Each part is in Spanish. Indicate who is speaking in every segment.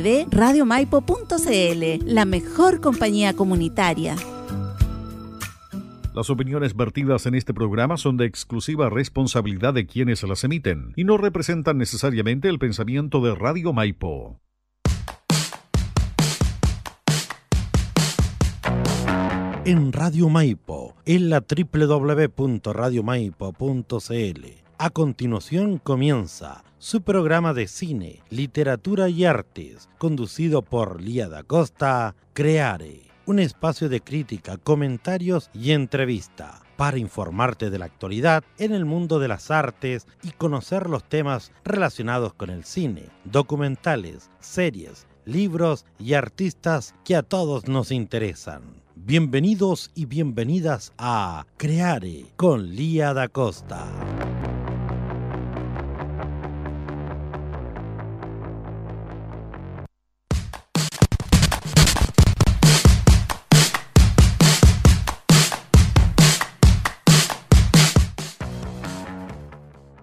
Speaker 1: radiomaipo.cl, la mejor compañía comunitaria.
Speaker 2: Las opiniones vertidas en este programa son de exclusiva responsabilidad de quienes las emiten y no representan necesariamente el pensamiento de Radio Maipo.
Speaker 3: En Radio Maipo, en la www.radiomaipo.cl. A continuación comienza su programa de cine, literatura y artes, conducido por Lía da Costa, Creare, un espacio de crítica, comentarios y entrevista para informarte de la actualidad en el mundo de las artes y conocer los temas relacionados con el cine, documentales, series, libros y artistas que a todos nos interesan. Bienvenidos y bienvenidas a Creare con Lía da Costa.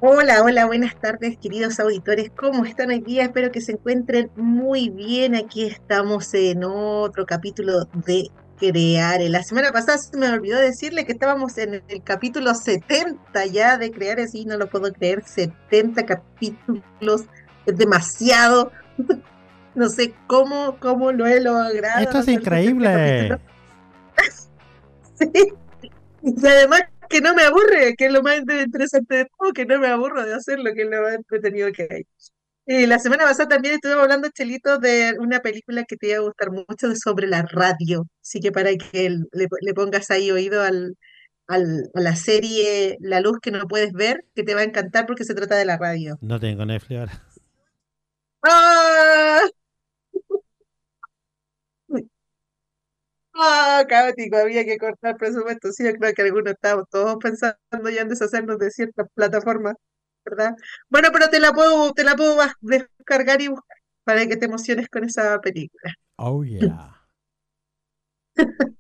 Speaker 4: Hola, hola, buenas tardes, queridos auditores. ¿Cómo están hoy día? Espero que se encuentren muy bien. Aquí estamos en otro capítulo de Creare. La semana pasada se me olvidó decirle que estábamos en el capítulo 70 ya de Creare, sí, no lo puedo creer, 70 capítulos, es demasiado. No sé cómo, cómo lo he logrado.
Speaker 5: Esto es increíble.
Speaker 4: sí. Y además que no me aburre, que es lo más interesante de todo, que no me aburro de hacerlo, que es lo más entretenido que hay. Y la semana pasada también estuvimos hablando, Chelito, de una película que te iba a gustar mucho sobre la radio. Así que para que le, le pongas ahí oído al, al, a la serie La Luz que no puedes ver, que te va a encantar porque se trata de la radio.
Speaker 5: No tengo Netflix ahora.
Speaker 4: ¡Ah! Ah, caótico, había que cortar presupuesto. Sí, yo creo que algunos estamos todos pensando ya en deshacernos de ciertas plataformas, ¿verdad? Bueno, pero te la puedo, te la puedo descargar y buscar para que te emociones con esa película.
Speaker 5: Oh, yeah.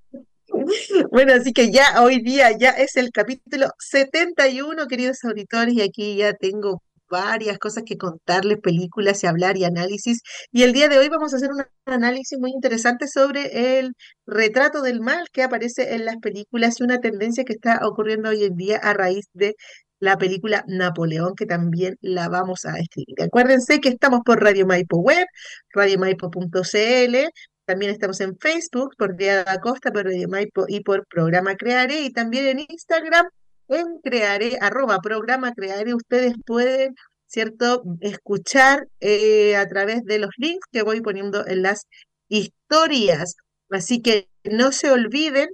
Speaker 4: Bueno, así que ya hoy día ya es el capítulo 71, queridos auditores, y aquí ya tengo varias cosas que contarles, películas y hablar y análisis. Y el día de hoy vamos a hacer un análisis muy interesante sobre el retrato del mal que aparece en las películas y una tendencia que está ocurriendo hoy en día a raíz de la película Napoleón, que también la vamos a escribir. Acuérdense que estamos por Radio Maipo Web, radiomaipo.cl, también estamos en Facebook por Día da Costa, por Radio Maipo y por Programa Creare, y también en Instagram en Creare, arroba Programa Creare, ustedes pueden, ¿cierto?, escuchar eh, a través de los links que voy poniendo en las historias. Así que no se olviden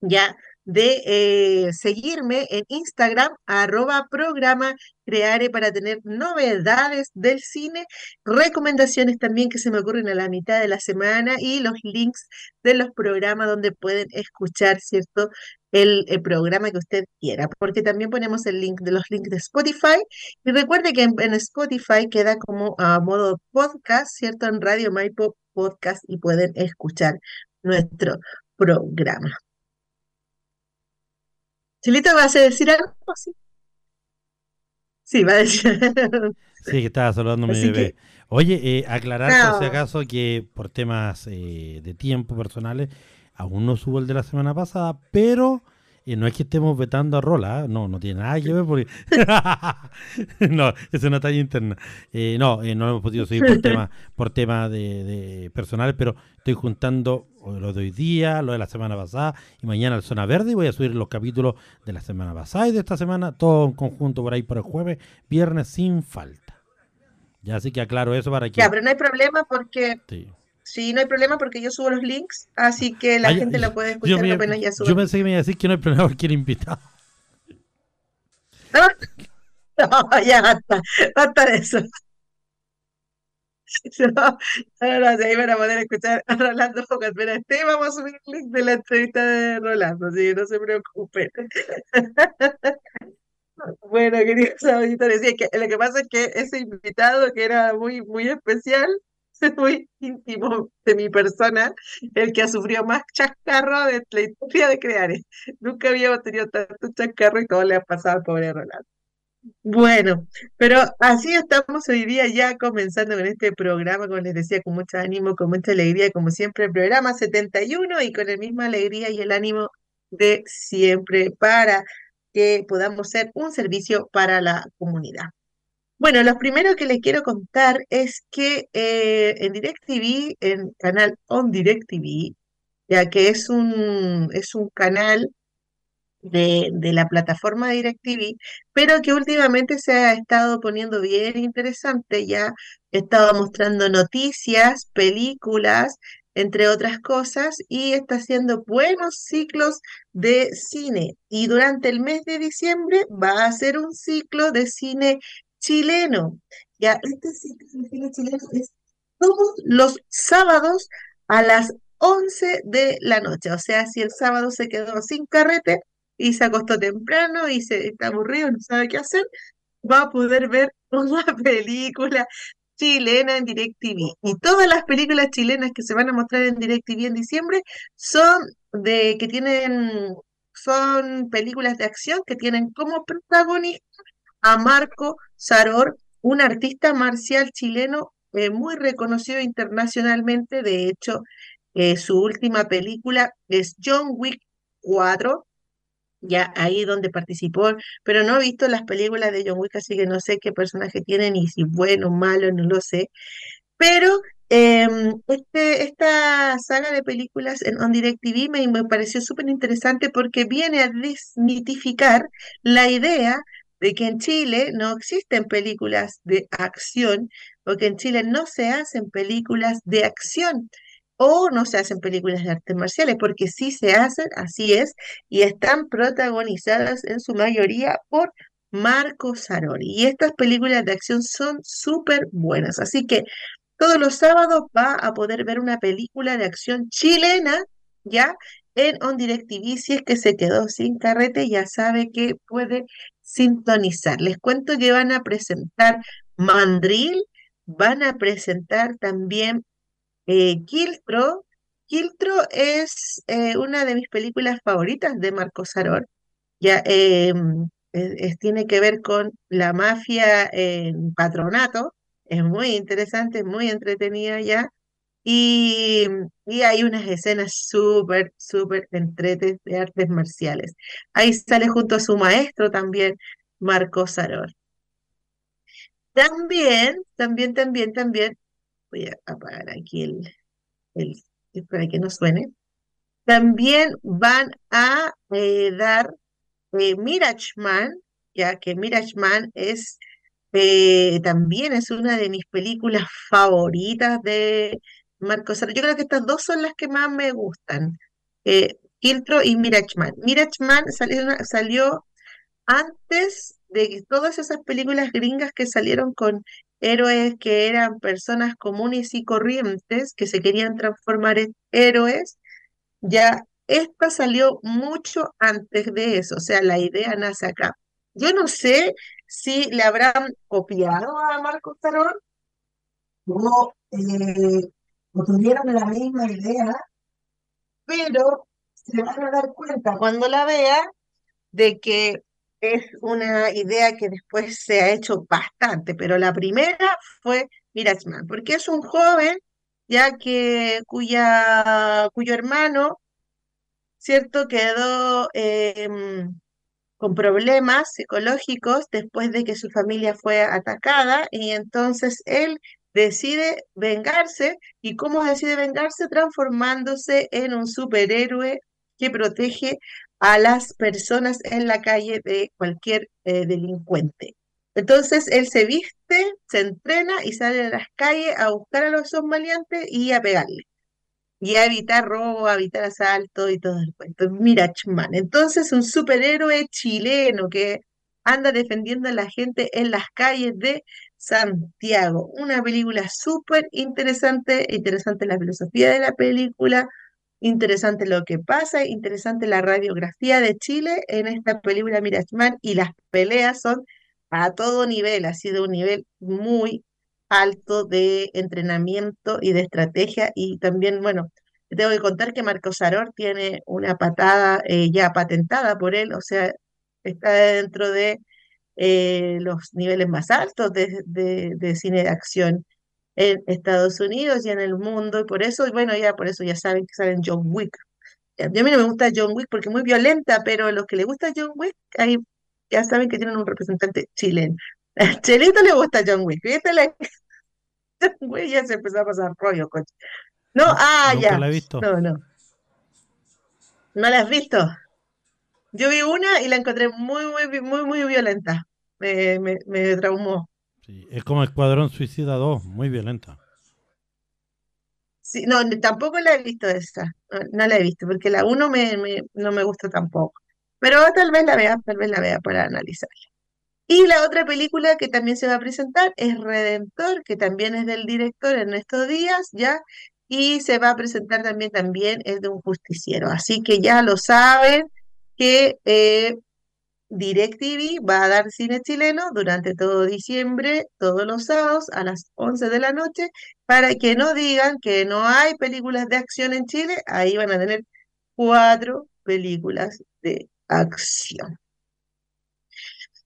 Speaker 4: ya de eh, seguirme en Instagram, arroba programa creare para tener novedades del cine, recomendaciones también que se me ocurren a la mitad de la semana y los links de los programas donde pueden escuchar, ¿cierto? El, programa que usted quiera, porque también ponemos el link de los links de Spotify y recuerde que en, en Spotify queda como a modo podcast, ¿cierto? En Radio Maipo Podcast y pueden escuchar nuestro programa. Chilito, ¿vas a decir algo? Sí, sí va a decir.
Speaker 5: Sí, que estaba saludando a mi bebé.
Speaker 4: que,
Speaker 5: Oye, eh, aclarar por si acaso que por temas eh, de tiempo personales aún no subo el de la semana pasada, pero eh, no es que estemos vetando a Rola, ¿eh? no, no tiene nada que ver porque... no, es una talla interna. Eh, no, eh, no hemos podido seguir por tema, por tema de, de personales, pero estoy juntando lo de hoy día, lo de la semana pasada y mañana el Zona Verde y voy a subir los capítulos de la semana pasada y de esta semana, todo en conjunto por ahí por el jueves, viernes sin falta. Ya así que aclaro eso para
Speaker 4: ya,
Speaker 5: que...
Speaker 4: pero no hay problema porque,
Speaker 5: sí.
Speaker 4: Sí, no hay problema porque yo subo los links, así que la gente
Speaker 5: yo,
Speaker 4: la puede
Speaker 5: yo
Speaker 4: escuchar
Speaker 5: me-
Speaker 4: apenas ya
Speaker 5: yo
Speaker 4: suba.
Speaker 5: pensé que me iba a decir que no hay problema porque era invitado.
Speaker 4: No, no, ya basta, basta de eso. No, no, no, de ahí van a poder escuchar a Rolando Focas. Pero este vamos a subir el link de la entrevista de Rolando, así que no se preocupen. Bueno, queridos auditores, sí, es que lo que pasa es que ese invitado que era muy, muy especial, muy íntimo de mi persona, el que ha sufrido más chascarro de la historia de Creare. Nunca habíamos tenido tanto chascarro y todo le ha pasado al pobre Rolando. Bueno, pero así estamos hoy día ya comenzando con este programa, como les decía, con mucho ánimo, con mucha alegría, como siempre, el programa 71 y con la misma alegría y el ánimo de siempre para que podamos ser un servicio para la comunidad. Bueno, lo primero que les quiero contar es que eh, en DirecTV, en canal On DirecTV, ya que es un, es un canal de, de la plataforma DirecTV, pero que últimamente se ha estado poniendo bien interesante, ya estaba mostrando noticias, películas, entre otras cosas, y está haciendo buenos ciclos de cine. Y durante el mes de diciembre va a hacer un ciclo de cine chileno. Ya, este ciclo de cine chileno es todos los sábados a las 11 de la noche. O sea, si el sábado se quedó sin carrete, y se acostó temprano y se está aburrido, no sabe qué hacer, va a poder ver una película chilena en DirecTV. Y todas las películas chilenas que se van a mostrar en DirecTV en diciembre son de que tienen son películas de acción que tienen como protagonista a Marco Saror, un artista marcial chileno eh, muy reconocido internacionalmente. De hecho, eh, su última película es John Wick 4, ya ahí donde participó, pero no he visto las películas de John Wick, así que no sé qué personaje tienen y si bueno o malo, no lo sé. Pero em, este, esta saga de películas en On Direct TV me, me pareció súper interesante porque viene a desmitificar la idea de que en Chile no existen películas de acción o que en Chile no se hacen películas de acción o no se hacen películas de artes marciales, porque sí se hacen, así es, y están protagonizadas en su mayoría por Marco Sarori. Y estas películas de acción son súper buenas. Así que todos los sábados va a poder ver una película de acción chilena, ¿ya? En On Direct TV, si es que se quedó sin carrete, ya sabe que puede sintonizar. Les cuento que van a presentar Mandril, van a presentar también eh, Kiltro, es eh, una de mis películas favoritas de Marco Saror. Ya em, tiene que ver con la mafia en patronato. Es muy interesante, muy entretenida ya. Y, y hay unas escenas súper, súper entretes de artes marciales. Ahí sale junto a su maestro también, Marco Saror. También, también, también, también Voy a apagar aquí el, el para que no suene. También van a eh, dar eh, Mirachman, ya que Mirachman es eh, también es una de mis películas favoritas de Marcos Yo creo que estas dos son las que más me gustan. Eh, Kiltro y Mirachman. Mirachman salió, salió antes de todas esas películas gringas que salieron con héroes que eran personas comunes y corrientes que se querían transformar en héroes, ya esta salió mucho antes de eso, o sea, la idea nace acá. Yo no sé si le habrán copiado a Marco Tarón o, eh, o tuvieron la misma idea, pero se van a dar cuenta cuando la vea de que es una idea que después se ha hecho bastante, pero la primera fue Mirachman, porque es un joven ya que cuya, cuyo hermano, ¿cierto?, quedó em, con problemas psicológicos después de que su familia fue atacada y entonces él decide vengarse y cómo decide vengarse transformándose en un superhéroe que protege a las personas en la calle de cualquier eh, delincuente. Entonces él se viste, se entrena y sale a las calles a buscar a los maleantes y a pegarle. Y a evitar robo, a evitar asalto y todo el cuento. Mirachman. Entonces un superhéroe chileno que anda defendiendo a la gente en las calles de Santiago. Una película súper interesante, interesante la filosofía de la película, Interesante lo que pasa, interesante la radiografía de Chile en esta película Mirachman y las peleas son a todo nivel, ha sido un nivel muy alto de entrenamiento y de estrategia y también, bueno, tengo que contar que Marcos Saror tiene una patada eh, ya patentada por él, o sea, está dentro de eh, los niveles más altos de, de, de cine de acción en Estados Unidos y en el mundo, y por eso, y bueno, ya por eso ya saben que salen John Wick. A mí no me gusta John Wick porque es muy violenta, pero a los que les gusta John Wick, ahí ya saben que tienen un representante chileno. A Chelito le gusta John Wick, ¿viste? La- John Wick ya se empezó a pasar rollo, coche. No, ah,
Speaker 5: nunca
Speaker 4: ya.
Speaker 5: la he visto.
Speaker 4: No, no. ¿No la has visto? Yo vi una y la encontré muy, muy, muy, muy violenta. Me, me, me traumó.
Speaker 5: Sí, es como Escuadrón Suicida 2, muy violenta.
Speaker 4: Sí, no, tampoco la he visto esa. No, no la he visto, porque la uno me, me- no me gusta tampoco. Pero tal vez la vea, tal vez la vea para analizarla. Y la otra película que también se va a presentar es Redentor, que también es del director en estos días, ¿ya? Y se va a presentar también, también es de un justiciero. Así que ya lo saben que eh, DirecTV va a dar cine chileno durante todo diciembre, todos los sábados a las 11 de la noche, para que no digan que no hay películas de acción en Chile, ahí van a tener cuatro películas de acción.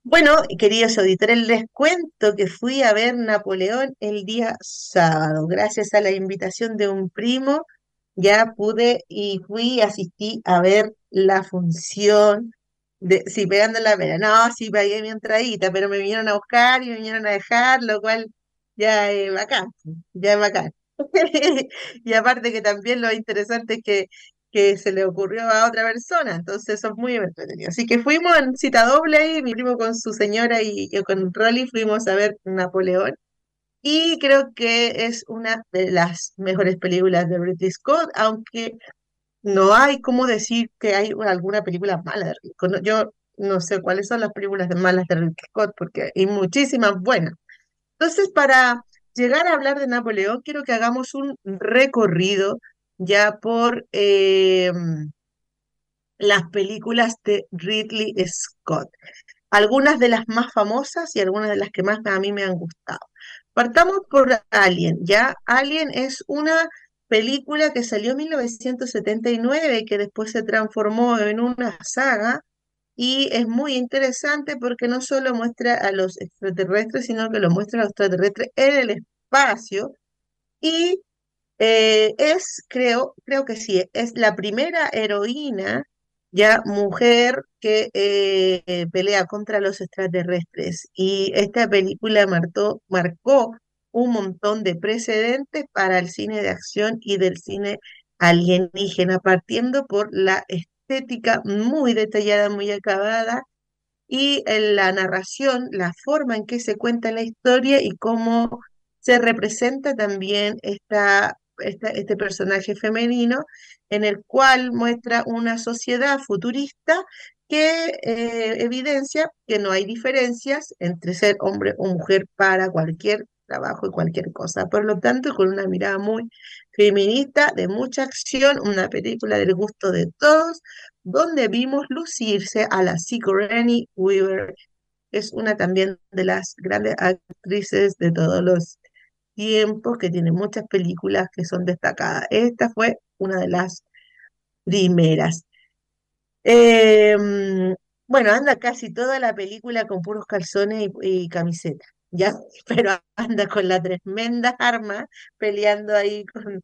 Speaker 4: Bueno, queridos auditores, les cuento que fui a ver Napoleón el día sábado. Gracias a la invitación de un primo, ya pude y fui, asistí a ver la función de, sí, pegando la pena. No, sí, pagué mi entradita, pero me vinieron a buscar y me vinieron a dejar, lo cual ya es bacán, ya es bacán. Y aparte que también lo interesante es que, que se le ocurrió a otra persona, entonces eso es muy entretenido. Así que fuimos en cita doble ahí, mi primo con su señora y yo con Rolly fuimos a ver Napoleón. Y creo que es una de las mejores películas de Ridley Scott, aunque no hay cómo decir que hay alguna película mala de Ridley Scott. Yo no sé cuáles son las películas malas de Ridley Scott, porque hay muchísimas buenas. Entonces, para llegar a hablar de Napoleón, quiero que hagamos un recorrido ya por eh, las películas de Ridley Scott. Algunas de las más famosas y algunas de las que más a mí me han gustado. Partamos por Alien, ¿ya? Alien es una película que salió en 1979 y que después se transformó en una saga y es muy interesante porque no solo muestra a los extraterrestres, sino que lo muestra a los extraterrestres en el espacio y eh, es, creo, creo que sí, es la primera heroína ya mujer que eh, pelea contra los extraterrestres. Y esta película marcó, marcó un montón de precedentes para el cine de acción y del cine alienígena, partiendo por la estética muy detallada, muy acabada, y en la narración, la forma en que se cuenta la historia y cómo se representa también esta, esta- este personaje femenino, en el cual muestra una sociedad futurista que eh, evidencia que no hay diferencias entre ser hombre o mujer para cualquier trabajo y cualquier cosa. Por lo tanto, con una mirada muy feminista, de mucha acción, una película del gusto de todos, donde vimos lucirse a la Sigourney Weaver, es una también de las grandes actrices de todos los tiempos, que tiene muchas películas que son destacadas. Esta fue una de las primeras. Em, bueno, anda casi toda la película con puros calzones y, y camiseta, ¿ya? Pero anda con la tremenda arma peleando ahí con,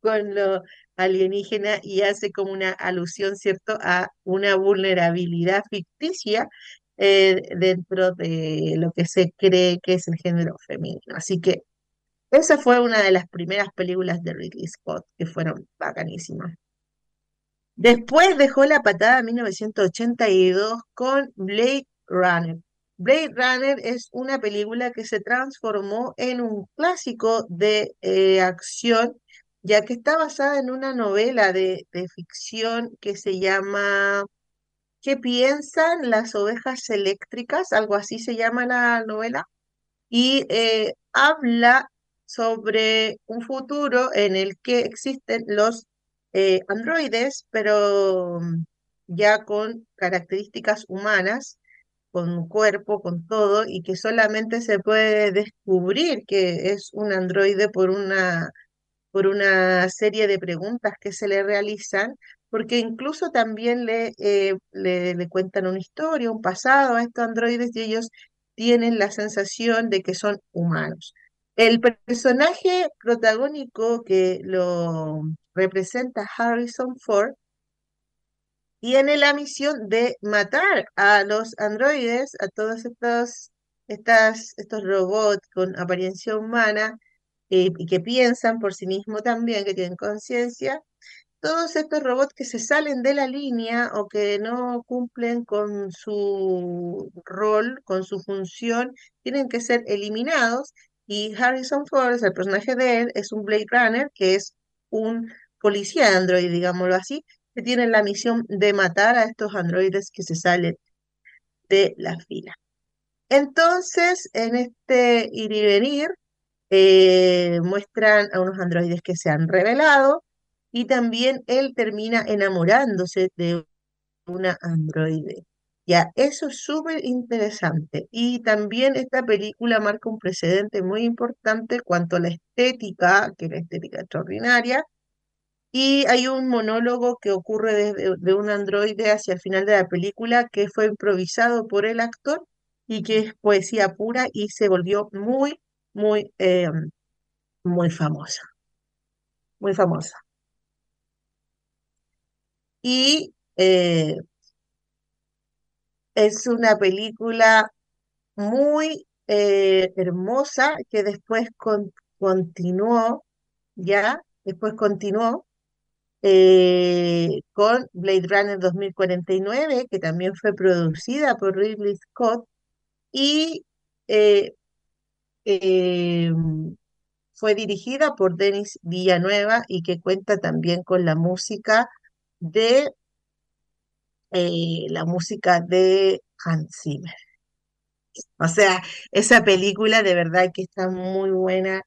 Speaker 4: con lo alienígena y hace como una alusión, ¿cierto?, a una vulnerabilidad ficticia eh, dentro de lo que se cree que es el género femenino. Así que esa fue una de las primeras películas de Ridley Scott que fueron bacanísimas. Después dejó la patada en 1982 con Blade Runner. Blade Runner es una película que se transformó en un clásico de eh, acción, ya que está basada en una novela de, ficción que se llama ¿Qué piensan las ovejas eléctricas? Algo así se llama la novela. Y eh, habla sobre un futuro en el que existen los eh, androides, pero ya con características humanas, con cuerpo, con todo, y que solamente se puede descubrir que es un androide por una, por una serie de preguntas que se le realizan porque incluso también le, eh, le, le cuentan una historia, un pasado a estos androides y ellos tienen la sensación de que son humanos. El personaje protagónico que lo representa Harrison Ford tiene la misión de matar a los androides, a todos estos, estas, estos robots con apariencia humana eh, y que piensan por sí mismos también, que tienen conciencia, todos estos robots que se salen de la línea o que no cumplen con su rol, con su función, tienen que ser eliminados. Y Harrison Ford, el personaje de él, es un Blade Runner, que es un policía de Android, digámoslo así, que tiene la misión de matar a estos androides que se salen de la fila. Entonces, en este ir y venir, eh, muestran a unos androides que se han revelado y también él termina enamorándose de una androide. Ya, eso es súper interesante. Y también esta película marca un precedente muy importante cuanto a la estética, que es la estética extraordinaria. Y hay un monólogo que ocurre desde de un androide hacia el final de la película que fue improvisado por el actor y que es poesía pura y se volvió muy, muy, eh, muy famosa. Muy famosa. Y eh, es una película muy eh, hermosa que después continuó, ya, después continuó eh, con Blade Runner 2049, que también fue producida por Ridley Scott y fue dirigida por Denis Villanueva y que cuenta también con la música de eh, la música de Hans Zimmer. O sea, esa película de verdad que está muy buena,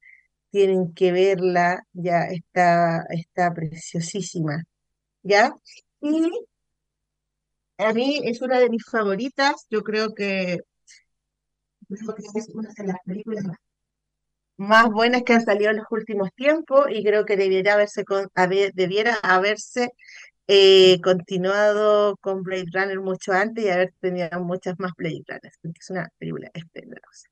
Speaker 4: tienen que verla, ya está, está preciosísima, ¿ya? Y a mí es una de mis favoritas, yo creo que, es una de las películas más buenas que han salido en los últimos tiempos y creo que debiera haberse, debiera haberse eh, continuado con Blade Runner mucho antes y haber tenido muchas más Blade Runners, porque es una película esplendorosa.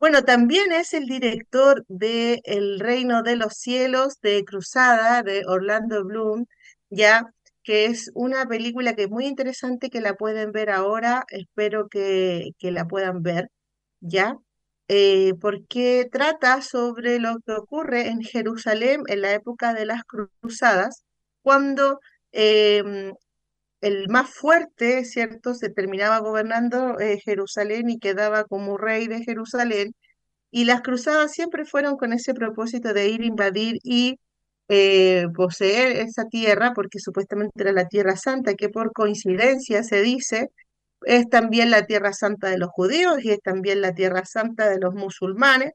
Speaker 4: Bueno, también es el director de El Reino de los Cielos de Cruzada de Orlando Bloom, ya que es una película que es muy interesante que la pueden ver ahora, espero que, que la puedan ver, ya, eh, porque trata sobre lo que ocurre en Jerusalén en la época de las cruzadas, cuando Em, el más fuerte, ¿cierto? Se terminaba gobernando eh, Jerusalén y quedaba como rey de Jerusalén. Y las cruzadas siempre fueron con ese propósito de ir, invadir y eh, poseer esa tierra, porque supuestamente era la tierra santa, que por coincidencia se dice es también la tierra santa de los judíos y es también la tierra santa de los musulmanes.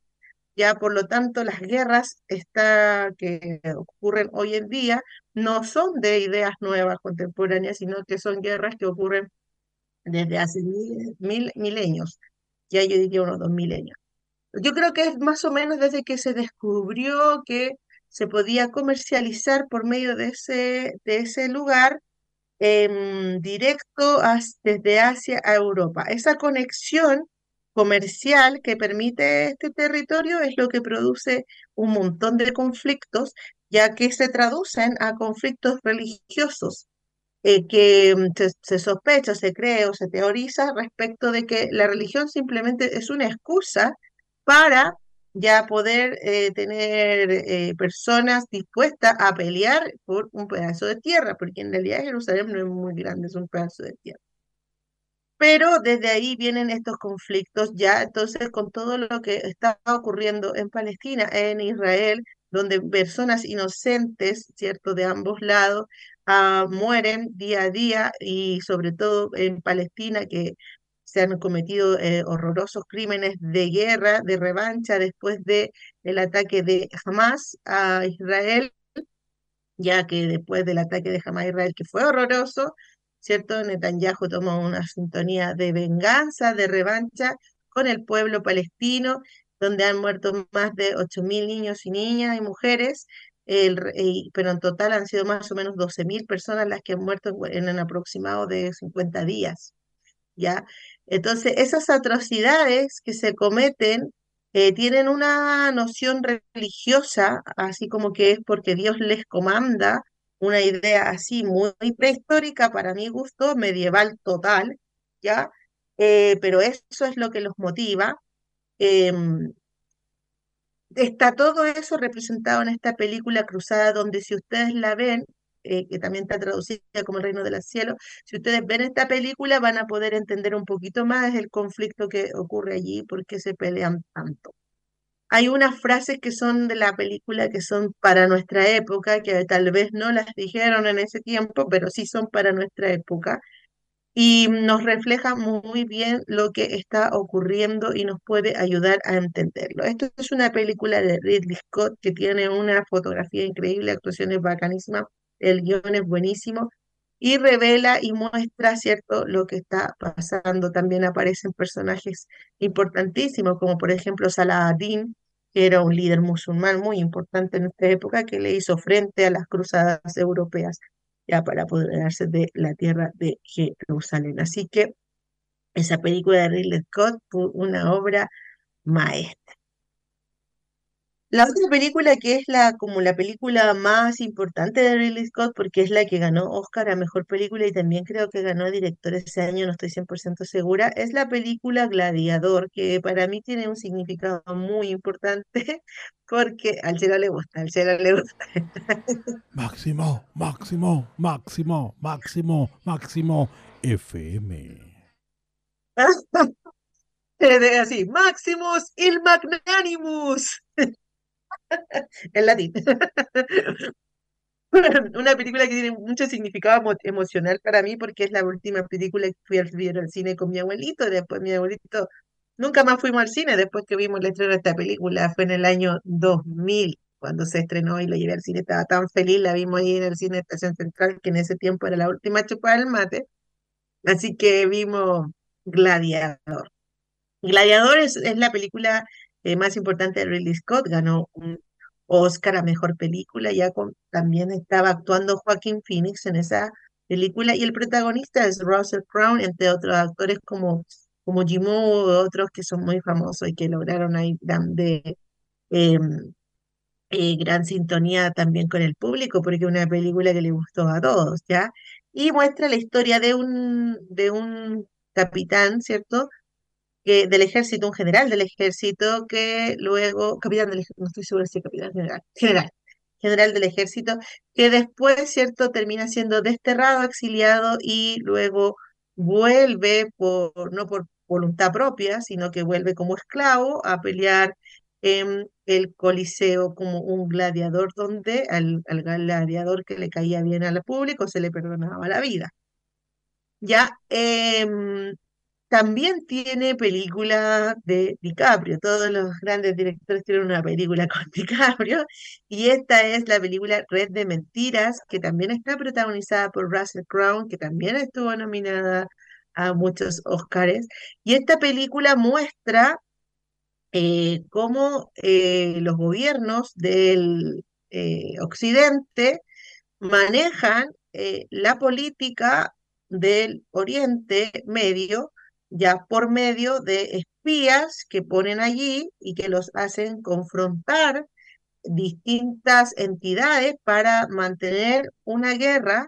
Speaker 4: Ya por lo tanto, las guerras que ocurren hoy en día no son de ideas nuevas contemporáneas, sino que son guerras que ocurren desde hace mil, milenios, ya yo diría unos dos milenios. Yo creo que es más o menos desde que se descubrió que se podía comercializar por medio de ese, de ese lugar em, directo desde Asia a Europa. Esa conexión comercial que permite este territorio es lo que produce un montón de conflictos, ya que se traducen a conflictos religiosos eh, que mm, se, sospecha, se cree o se teoriza respecto de que la religión simplemente es una excusa para ya poder eh, tener eh, personas dispuestas a pelear por un pedazo de tierra, porque en realidad Jerusalén no es muy grande, es un pedazo de tierra. Pero desde ahí vienen estos conflictos ya, entonces con todo lo que está ocurriendo en Palestina, en Israel, donde personas inocentes, ¿cierto?, de ambos lados, ah, mueren día a día y sobre todo en Palestina que se han cometido eh, horrorosos crímenes de guerra, de revancha después del el ataque de Hamas a Israel, ya que después del ataque de Hamas a Israel, que fue horroroso, ¿cierto? Netanyahu tomó una sintonía de venganza, de revancha con el pueblo palestino, donde han muerto más de 8.000 niños y niñas y mujeres, pero en total han sido más o menos 12.000 personas las que han muerto en un aproximado de 50 días. ¿ya? Entonces, esas atrocidades que se cometen eh, tienen una noción religiosa, así como que es porque Dios les comanda, una idea así muy, prehistórica para mi gusto, medieval total, ¿ya? Eh, pero eso es lo que los motiva. Em, está todo eso representado en esta película Cruzada, donde si ustedes la ven, eh, que también está traducida como El Reino de los Cielos, si ustedes ven esta película van a poder entender un poquito más el conflicto que ocurre allí, por qué se pelean tanto. Hay unas frases que son de la película que son para nuestra época, que tal vez no las dijeron en ese tiempo, pero sí son para nuestra época y nos refleja muy bien lo que está ocurriendo y nos puede ayudar a entenderlo. Esto es una película de Ridley Scott que tiene una fotografía increíble, actuaciones bacanísimas, el guion es buenísimo y revela y muestra, ¿cierto?, lo que está pasando. También aparecen personajes importantísimos, como por ejemplo Salah ad-Din, que era un líder musulmán muy importante en esta época, que le hizo frente a las cruzadas europeas ya para apoderarse de la tierra de Jerusalén. Así que esa película de Ridley Scott fue una obra maestra. La otra película que es la como la película más importante de Ridley Scott porque es la que ganó Oscar a Mejor Película y también creo que ganó director ese año, no estoy 100% segura, es la película Gladiador, que para mí tiene un significado muy importante porque al cielo le gusta, al le gusta.
Speaker 5: Máximo, máximo, máximo, máximo, máximo, FM.
Speaker 4: Así, Maximus il Magnanimus. en latín. Una película que tiene mucho significado emocional para mí porque es la última película que fui al, al cine con mi abuelito. Después mi abuelito, nunca más fuimos al cine después que vimos el estreno de esta película. Fue en el año 2000 cuando se estrenó y la llevé al cine. Estaba tan feliz, la vimos ahí en el cine Estación Central que en ese tiempo era la última chupada del mate. Así que vimos Gladiador. Gladiador es la película eh, más importante Ridley Scott, ganó un Oscar a Mejor Película, ya también estaba actuando Joaquín Phoenix en esa película, y el protagonista es Russell Crowe, entre otros actores como, como Jim otros que son muy famosos y que lograron ahí de, em, eh, gran sintonía también con el público, porque es una película que le gustó a todos, ¿ya? Y muestra la historia de un, de un capitán, ¿cierto? Del ejército, un general del ejército, que luego, capitán del ejército, no estoy segura si capitán general, general, general del ejército, que después, ¿cierto?, termina siendo desterrado, exiliado y luego vuelve por, no por voluntad propia, sino que vuelve como esclavo a pelear en el Coliseo como un gladiador, donde al, al gladiador que le caía bien al público se le perdonaba la vida. Ya, eh, también tiene película de DiCaprio. Todos los grandes directores tienen una película con DiCaprio. Y esta es la película Red de Mentiras, que también está protagonizada por Russell Crowe, que también estuvo nominada a muchos Oscars. Y esta película muestra eh, cómo eh, los gobiernos del eh, Occidente manejan la política del Oriente Medio ya por medio de espías que ponen allí y que los hacen confrontar distintas entidades para mantener una guerra.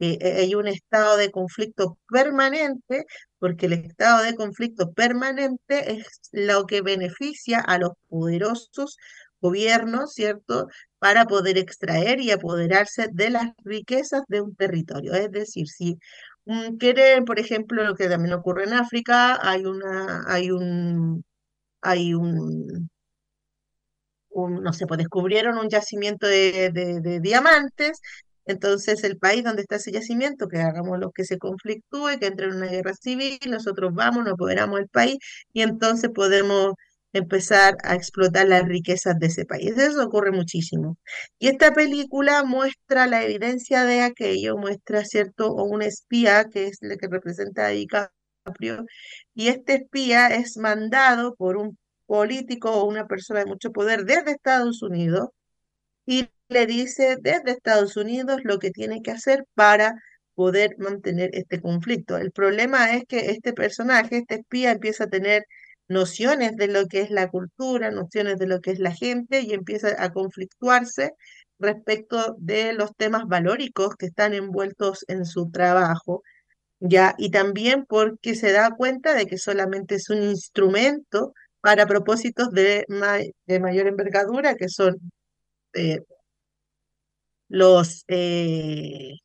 Speaker 4: Eh, hay un estado de conflicto permanente, porque el estado de conflicto permanente es lo que beneficia a los poderosos gobiernos, ¿cierto?, para poder extraer y apoderarse de las riquezas de un territorio. Es decir, si quieren, por ejemplo, lo que también ocurre en África, hay una, hay un, hay un, no sé, pues descubrieron un yacimiento de, de, diamantes, entonces el país donde está ese yacimiento, que hagamos lo que se conflictúe, que entre en una guerra civil, nosotros vamos, nos apoderamos del país y entonces podemos empezar a explotar las riquezas de ese país. Eso ocurre muchísimo. Y esta película muestra la evidencia de aquello, muestra, ¿cierto?, o un espía, que es el que representa a DiCaprio, y este espía es mandado por un político o una persona de mucho poder desde Estados Unidos y le dice desde Estados Unidos lo que tiene que hacer para poder mantener este conflicto. El problema es que este personaje, este espía, empieza a tener nociones de lo que es la cultura, nociones de lo que es la gente y empieza a conflictuarse respecto de los temas valóricos que están envueltos en su trabajo, ya, y también porque se da cuenta de que solamente es un instrumento para propósitos de, de mayor envergadura, que son eh, los, eh,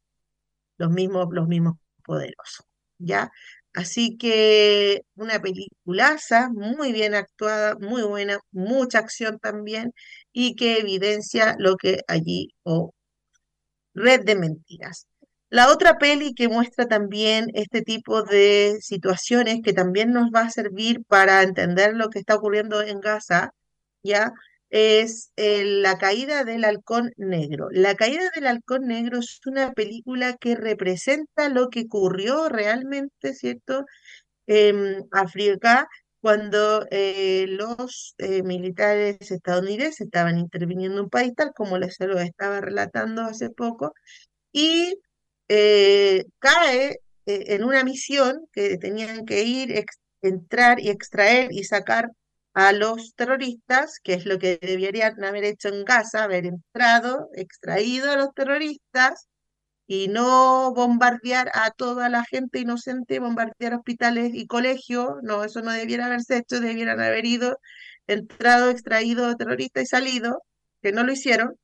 Speaker 4: los mismos, los mismos poderosos, ¿ya? Así que una peliculaza, muy bien actuada, muy buena, mucha acción también, y que evidencia lo que allí, o red de mentiras. La otra peli que muestra también este tipo de situaciones que también nos va a servir para entender lo que está ocurriendo en Gaza, ¿ya? Es eh, La caída del halcón negro. La caída del halcón negro es una película que representa lo que ocurrió realmente, ¿cierto? En África, cuando eh, los eh, militares estadounidenses estaban interviniendo en un país, tal como les lo estaba relatando hace poco, y cae en una misión que tenían que ir, entrar y extraer y sacar a los terroristas, que es lo que deberían haber hecho en Gaza, haber entrado, extraído a los terroristas y no bombardear a toda la gente inocente, bombardear hospitales y colegios, no, eso no debiera haberse hecho, debieran haber ido, entrado, extraído terroristas y salido, que no lo hicieron.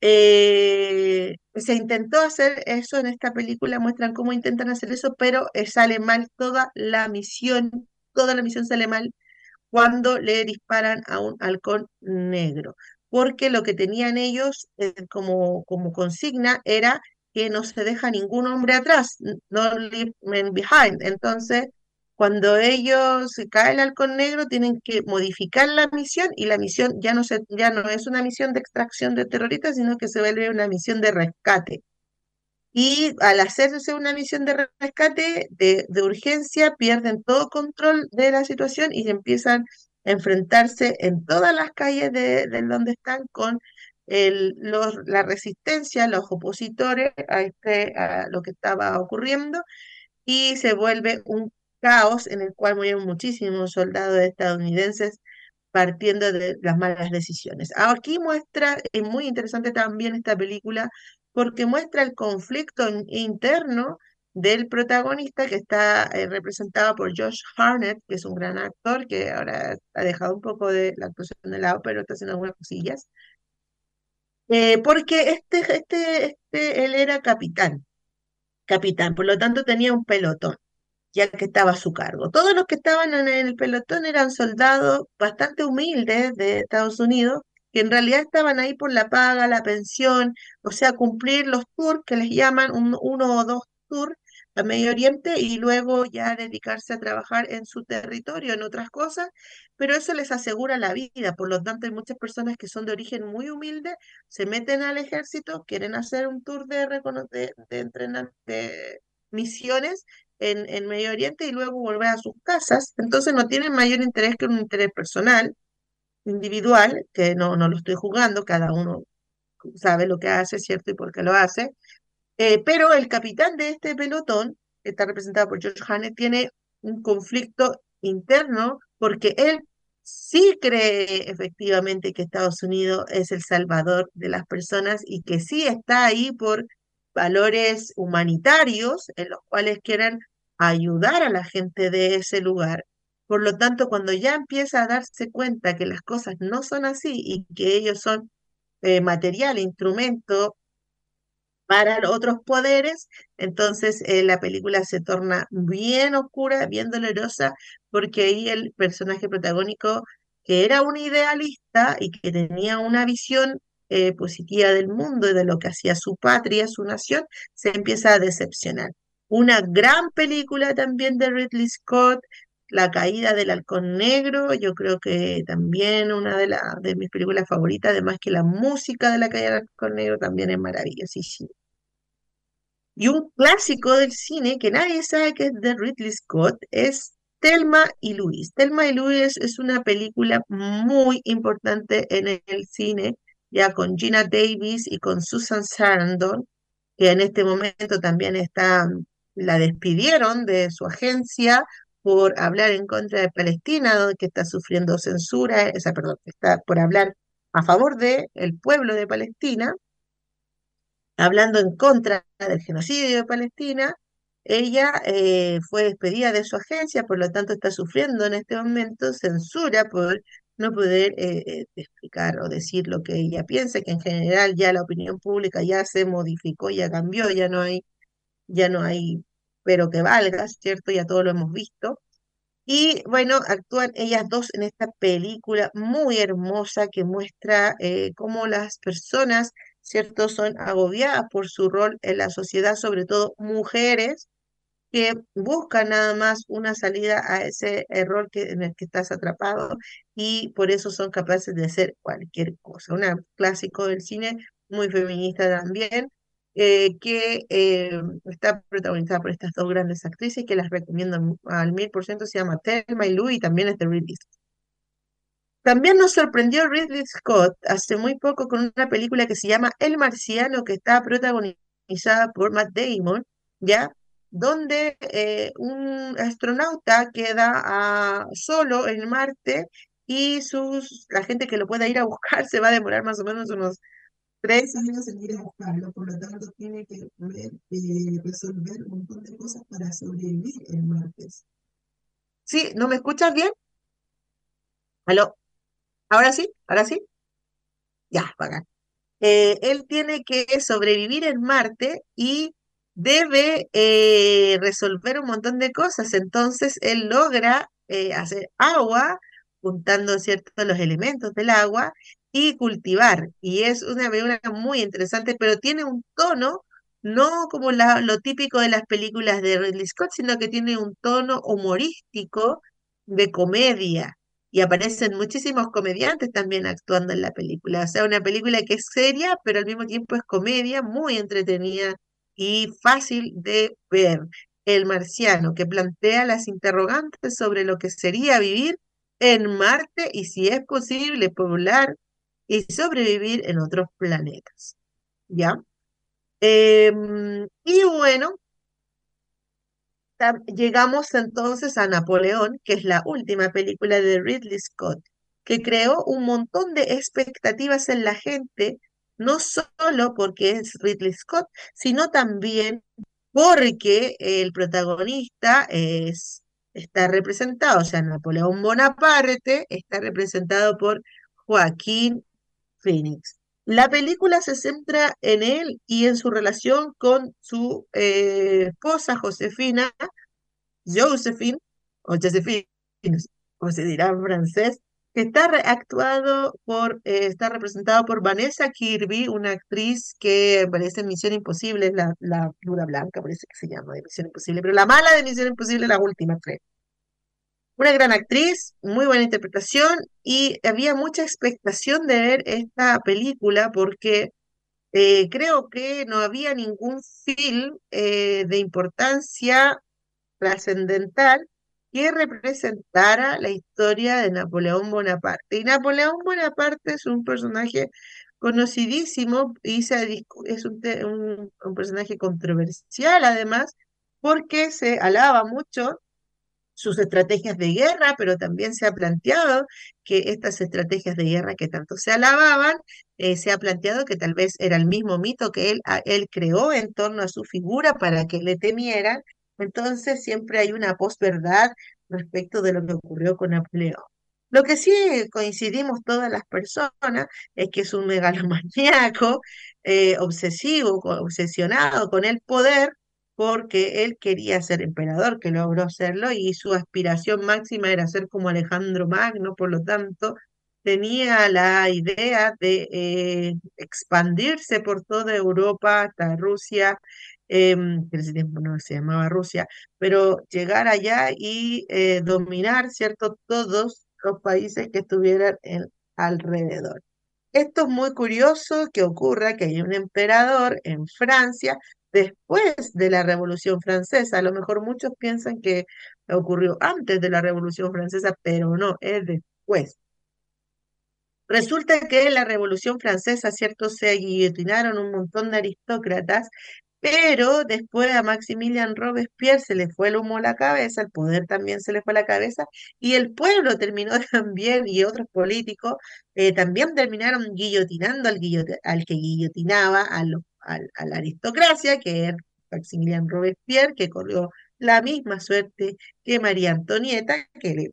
Speaker 4: Eh, se intentó hacer eso en esta película, muestran cómo intentan hacer eso, pero eh, sale mal toda la misión, toda la misión sale mal cuando le disparan a un halcón negro, porque lo que tenían ellos eh, como, consigna era que no se deja ningún hombre atrás, no leave men behind. Entonces, cuando ellos cae el halcón negro, tienen que modificar la misión y la misión ya no, se, ya no es una misión de extracción de terroristas, sino que se vuelve una misión de rescate. Y al hacerse una misión de rescate de, urgencia, pierden todo control de la situación y empiezan a enfrentarse en todas las calles de, donde están con el, los, la resistencia, los opositores a, este, a lo que estaba ocurriendo y se vuelve un caos en el cual murieron muchísimos soldados estadounidenses partiendo de las malas decisiones. Aquí muestra, es muy interesante también esta película, porque muestra el conflicto interno del protagonista que está eh, representado por Josh Harnett, que es un gran actor que ahora ha dejado un poco de la actuación de lado, pero está haciendo algunas cosillas. Eh, porque este, este, este, él era capitán, capitán, por lo tanto tenía un pelotón, ya que estaba a su cargo. Todos los que estaban en el pelotón eran soldados bastante humildes de Estados Unidos, que en realidad estaban ahí por la paga, la pensión, o sea, cumplir los tours que les llaman uno o dos tours a Medio Oriente y luego ya dedicarse a trabajar en su territorio, en otras cosas, pero eso les asegura la vida. Por lo tanto, hay muchas personas que son de origen muy humilde, se meten al ejército, quieren hacer un tour de, de, de, de misiones en, en Medio Oriente y luego volver a sus casas. Entonces no tienen mayor interés que un interés personal individual, que no, no lo estoy jugando, cada uno sabe lo que hace, ¿cierto? Y por qué lo hace. Eh, pero el capitán de este pelotón, que está representado por George Haney, tiene un conflicto interno porque él sí cree efectivamente que Estados Unidos es el salvador de las personas y que sí está ahí por valores humanitarios en los cuales quieren ayudar a la gente de ese lugar. Por lo tanto, cuando ya empieza a darse cuenta que las cosas no son así y que ellos son eh, material, instrumento para otros poderes, entonces eh, la película se torna bien oscura, bien dolorosa, porque ahí el personaje protagónico, que era un idealista y que tenía una visión eh, positiva del mundo y de lo que hacía su patria, su nación, se empieza a decepcionar. Una gran película también de Ridley Scott, la caída del halcón negro, yo creo que también una de, de mis películas favoritas, además que la música de la caída del halcón negro también es maravillosísima. Y un clásico del cine que nadie sabe que es de Ridley Scott es Telma y Luis. Telma y Luis es una película muy importante en el cine, ya con Gina Davis y con Susan Sarandon, que en este momento también está, la despidieron de su agencia por hablar en contra de Palestina, que está sufriendo censura, esa, perdón, está por hablar a favor del el pueblo de Palestina, hablando en contra del genocidio de Palestina, ella eh, fue despedida de su agencia, por lo tanto está sufriendo en este momento censura por no poder eh, eh, explicar o decir lo que ella piensa, que en general ya la opinión pública ya se modificó, ya cambió, ya no hay, ya no hay, pero que valga, ¿cierto? Ya todo lo hemos visto. Y bueno, actúan ellas dos en esta película muy hermosa que muestra cómo las personas, ¿cierto?, son agobiadas por su rol en la sociedad, sobre todo mujeres que buscan nada más una salida a ese error que, en el que estás atrapado y por eso son capaces de hacer cualquier cosa. Un clásico del cine muy feminista también, eh, que eh, está protagonizada por estas dos grandes actrices que las recomiendo al mil por ciento, se llama Thelma y Lou y también es de Ridley Scott. También nos sorprendió Ridley Scott hace muy poco con una película que se llama El Marciano, que está protagonizada por Matt Damon, ¿ya? donde eh, un astronauta queda ah, solo en Marte y sus, la gente que lo pueda ir a buscar se va a demorar más o menos unos tres años en ir a buscarlo, por lo tanto tiene que eh, resolver un montón de cosas para sobrevivir en Marte. ¿Sí? ¿No me escuchas bien? ¿Aló? ¿Ahora sí? ¿Ahora sí? Ya, bacán. Eh, él tiene que sobrevivir en Marte y debe eh, resolver un montón de cosas. Entonces, él logra eh, hacer agua, juntando ciertos los elementos del agua y cultivar. Y es una película muy interesante, pero tiene un tono no como lo típico de las películas de Ridley Scott, sino que tiene un tono humorístico de comedia. Y aparecen muchísimos comediantes también actuando en la película. O sea, una película que es seria, pero al mismo tiempo es comedia, muy entretenida y fácil de ver. El marciano, que plantea las interrogantes sobre lo que sería vivir en Marte y si es posible poblar y sobrevivir en otros planetas. ¿Ya? Em, y bueno, llegamos entonces a Napoleón, que es la última película de Ridley Scott, que creó un montón de expectativas en la gente no solo porque es Ridley Scott, sino también porque el protagonista es, está representado, o sea, Napoleón Bonaparte está representado por Joaquín Phoenix. La película se centra en él y en su relación con su eh, esposa Josefina, Josephine, o Josephine, como se dirá en francés, Está actuado por, eh, está representado por Vanessa Kirby, una actriz que aparece en Misión Imposible, la, la Luna Blanca, parece que se llama, de Misión Imposible, pero la mala de Misión Imposible, la última, creo. Una gran actriz, muy buena interpretación y había mucha expectación de ver esta película porque eh, creo que no había ningún film eh, de importancia trascendental que representara la historia de Napoleón Bonaparte. Y Napoleón Bonaparte es un personaje conocidísimo y es un, un, personaje controversial además, porque se alaba mucho sus estrategias de guerra, pero también se ha planteado que estas estrategias de guerra que tanto se alababan, eh, se ha planteado que tal vez era el mismo mito que él, él creó en torno a su figura para que le temieran entonces siempre hay una posverdad respecto de lo que ocurrió con Napoleón. Lo que sí coincidimos todas las personas es que es un megalomaníaco, eh, obsesivo, obsesionado con el poder, porque él quería ser emperador, que logró serlo, y su aspiración máxima era ser como Alejandro Magno, por lo tanto, tenía la idea de eh, expandirse por toda Europa hasta Rusia que en ese tiempo no se llamaba Rusia, pero llegar allá y eh, dominar, ¿cierto?, todos los países que estuvieran alrededor. Esto es muy curioso que ocurra que hay un emperador en Francia después de la Revolución Francesa. A lo mejor muchos piensan que ocurrió antes de la Revolución Francesa, pero no, es después. Resulta que en la Revolución Francesa, ¿cierto? Se guillotinaron un montón de aristócratas, pero después a Maximilian Robespierre se le fue el humo a la cabeza, el poder también se le fue a la cabeza, y el pueblo terminó también, y otros políticos eh, también terminaron guillotinando al, al que guillotinaba a, a, la aristocracia, que era Maximilian Robespierre, que corrió la misma suerte que María Antonieta, que le,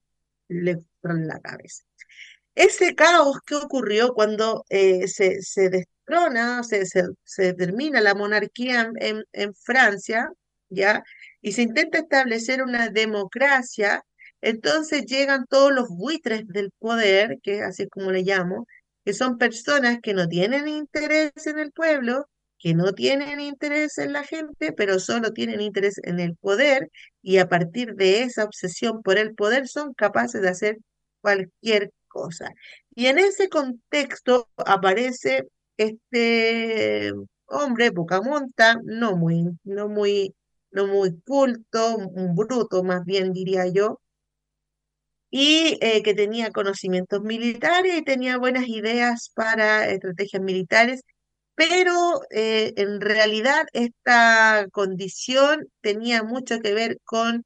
Speaker 4: le la cabeza. Ese caos que ocurrió cuando eh, se, se, destrona, se, se, termina la monarquía en, en, Francia, ¿ya? Y se intenta establecer una democracia, entonces llegan todos los buitres del poder, que así como le llamo, que son personas que no tienen interés en el pueblo, que no tienen interés en la gente, pero solo tienen interés en el poder, y a partir de esa obsesión por el poder son capaces de hacer cualquier cosa. Y en ese contexto aparece este hombre, Bocamonta, no muy, no muy, no muy culto, un bruto más bien diría yo, y eh, que tenía conocimientos militares y tenía buenas ideas para estrategias militares, pero eh, en realidad esta condición tenía mucho que ver con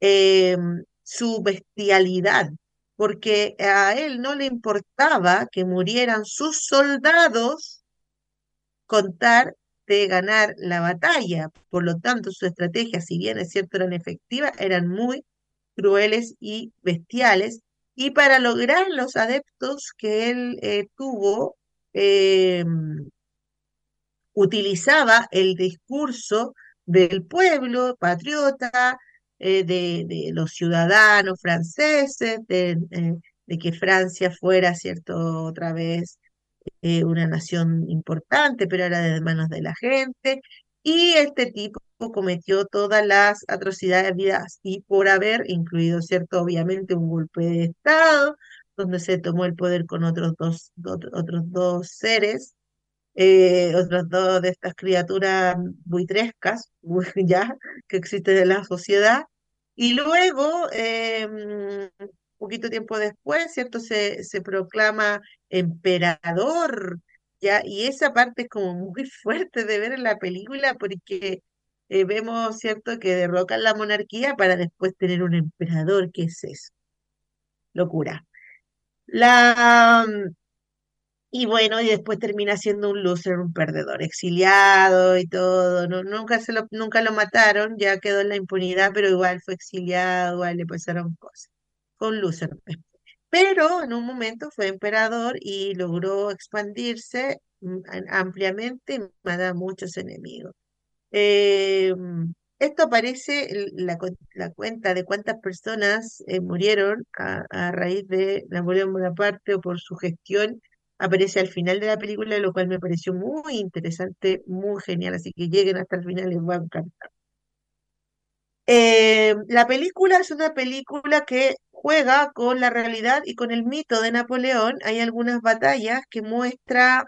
Speaker 4: em, su bestialidad, porque a él no le importaba que murieran sus soldados contar de ganar la batalla. Por lo tanto, sus estrategias, si bien es cierto eran efectivas, eran muy crueles y bestiales. Y para lograr los adeptos que él eh, tuvo, em, utilizaba el discurso del pueblo patriota, eh, de, los ciudadanos franceses, de, eh, de, que Francia fuera, ¿cierto?, otra vez eh, una nación importante, pero era de manos de la gente. Y este tipo cometió todas las atrocidades vidas y por haber incluido, ¿cierto?, obviamente un golpe de Estado, donde se tomó el poder con otros dos, otros dos seres, otros dos de estas criaturas buitrescas, ya, que existen en la sociedad, y luego, un em, poquito tiempo después, ¿cierto? Se, se proclama emperador, ¿ya? Y esa parte es como muy fuerte de ver en la película porque eh, vemos, ¿cierto?, que derrocan la monarquía para después tener un emperador, ¿qué es eso? Locura. La, y bueno, y después termina siendo un loser, un perdedor, exiliado y todo. No, nunca, se lo, nunca lo mataron, ya quedó en la impunidad, pero igual fue exiliado, igual le pasaron cosas. Fue un loser. Pero en un momento fue emperador y logró expandirse mm, ampliamente y mata muchos enemigos. Eh, esto aparece la, la, cuenta de cuántas personas eh, murieron a, a, raíz de Napoleón Bonaparte o por su gestión aparece al final de la película, lo cual me pareció muy interesante, muy genial, así que lleguen hasta el final, les va a encantar. Eh, la película es una película que juega con la realidad y con el mito de Napoleón. Hay algunas batallas que muestra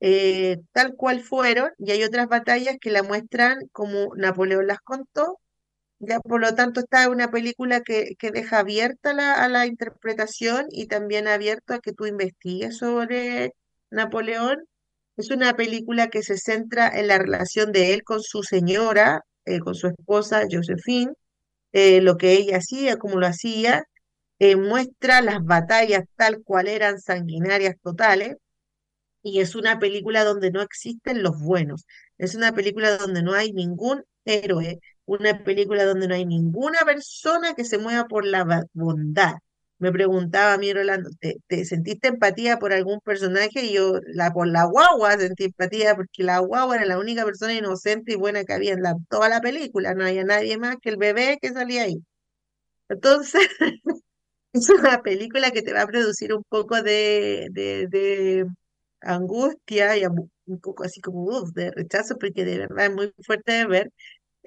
Speaker 4: eh, tal cual fueron y hay otras batallas que la muestran como Napoleón las contó ya, por lo tanto, esta es una película que, que deja abierta la, a la interpretación y también abierto a que tú investigues sobre Napoleón. Es una película que se centra en la relación de él con su señora, eh, con su esposa Josephine, eh, lo que ella hacía, cómo lo hacía, eh, muestra las batallas tal cual eran sanguinarias totales, y es una película donde no existen los buenos, es una película donde no hay ningún héroe, una película donde no hay ninguna persona que se mueva por la bondad. Me preguntaba a mí, Rolando, ¿te, sentiste empatía por algún personaje? Y yo, la, por la guagua sentí empatía, porque la guagua era la única persona inocente y buena que había en toda la película. No había nadie más que el bebé que salía ahí. Entonces, es una película que te va a producir un poco de, de, angustia y un poco así como de rechazo, porque de verdad es muy fuerte de ver.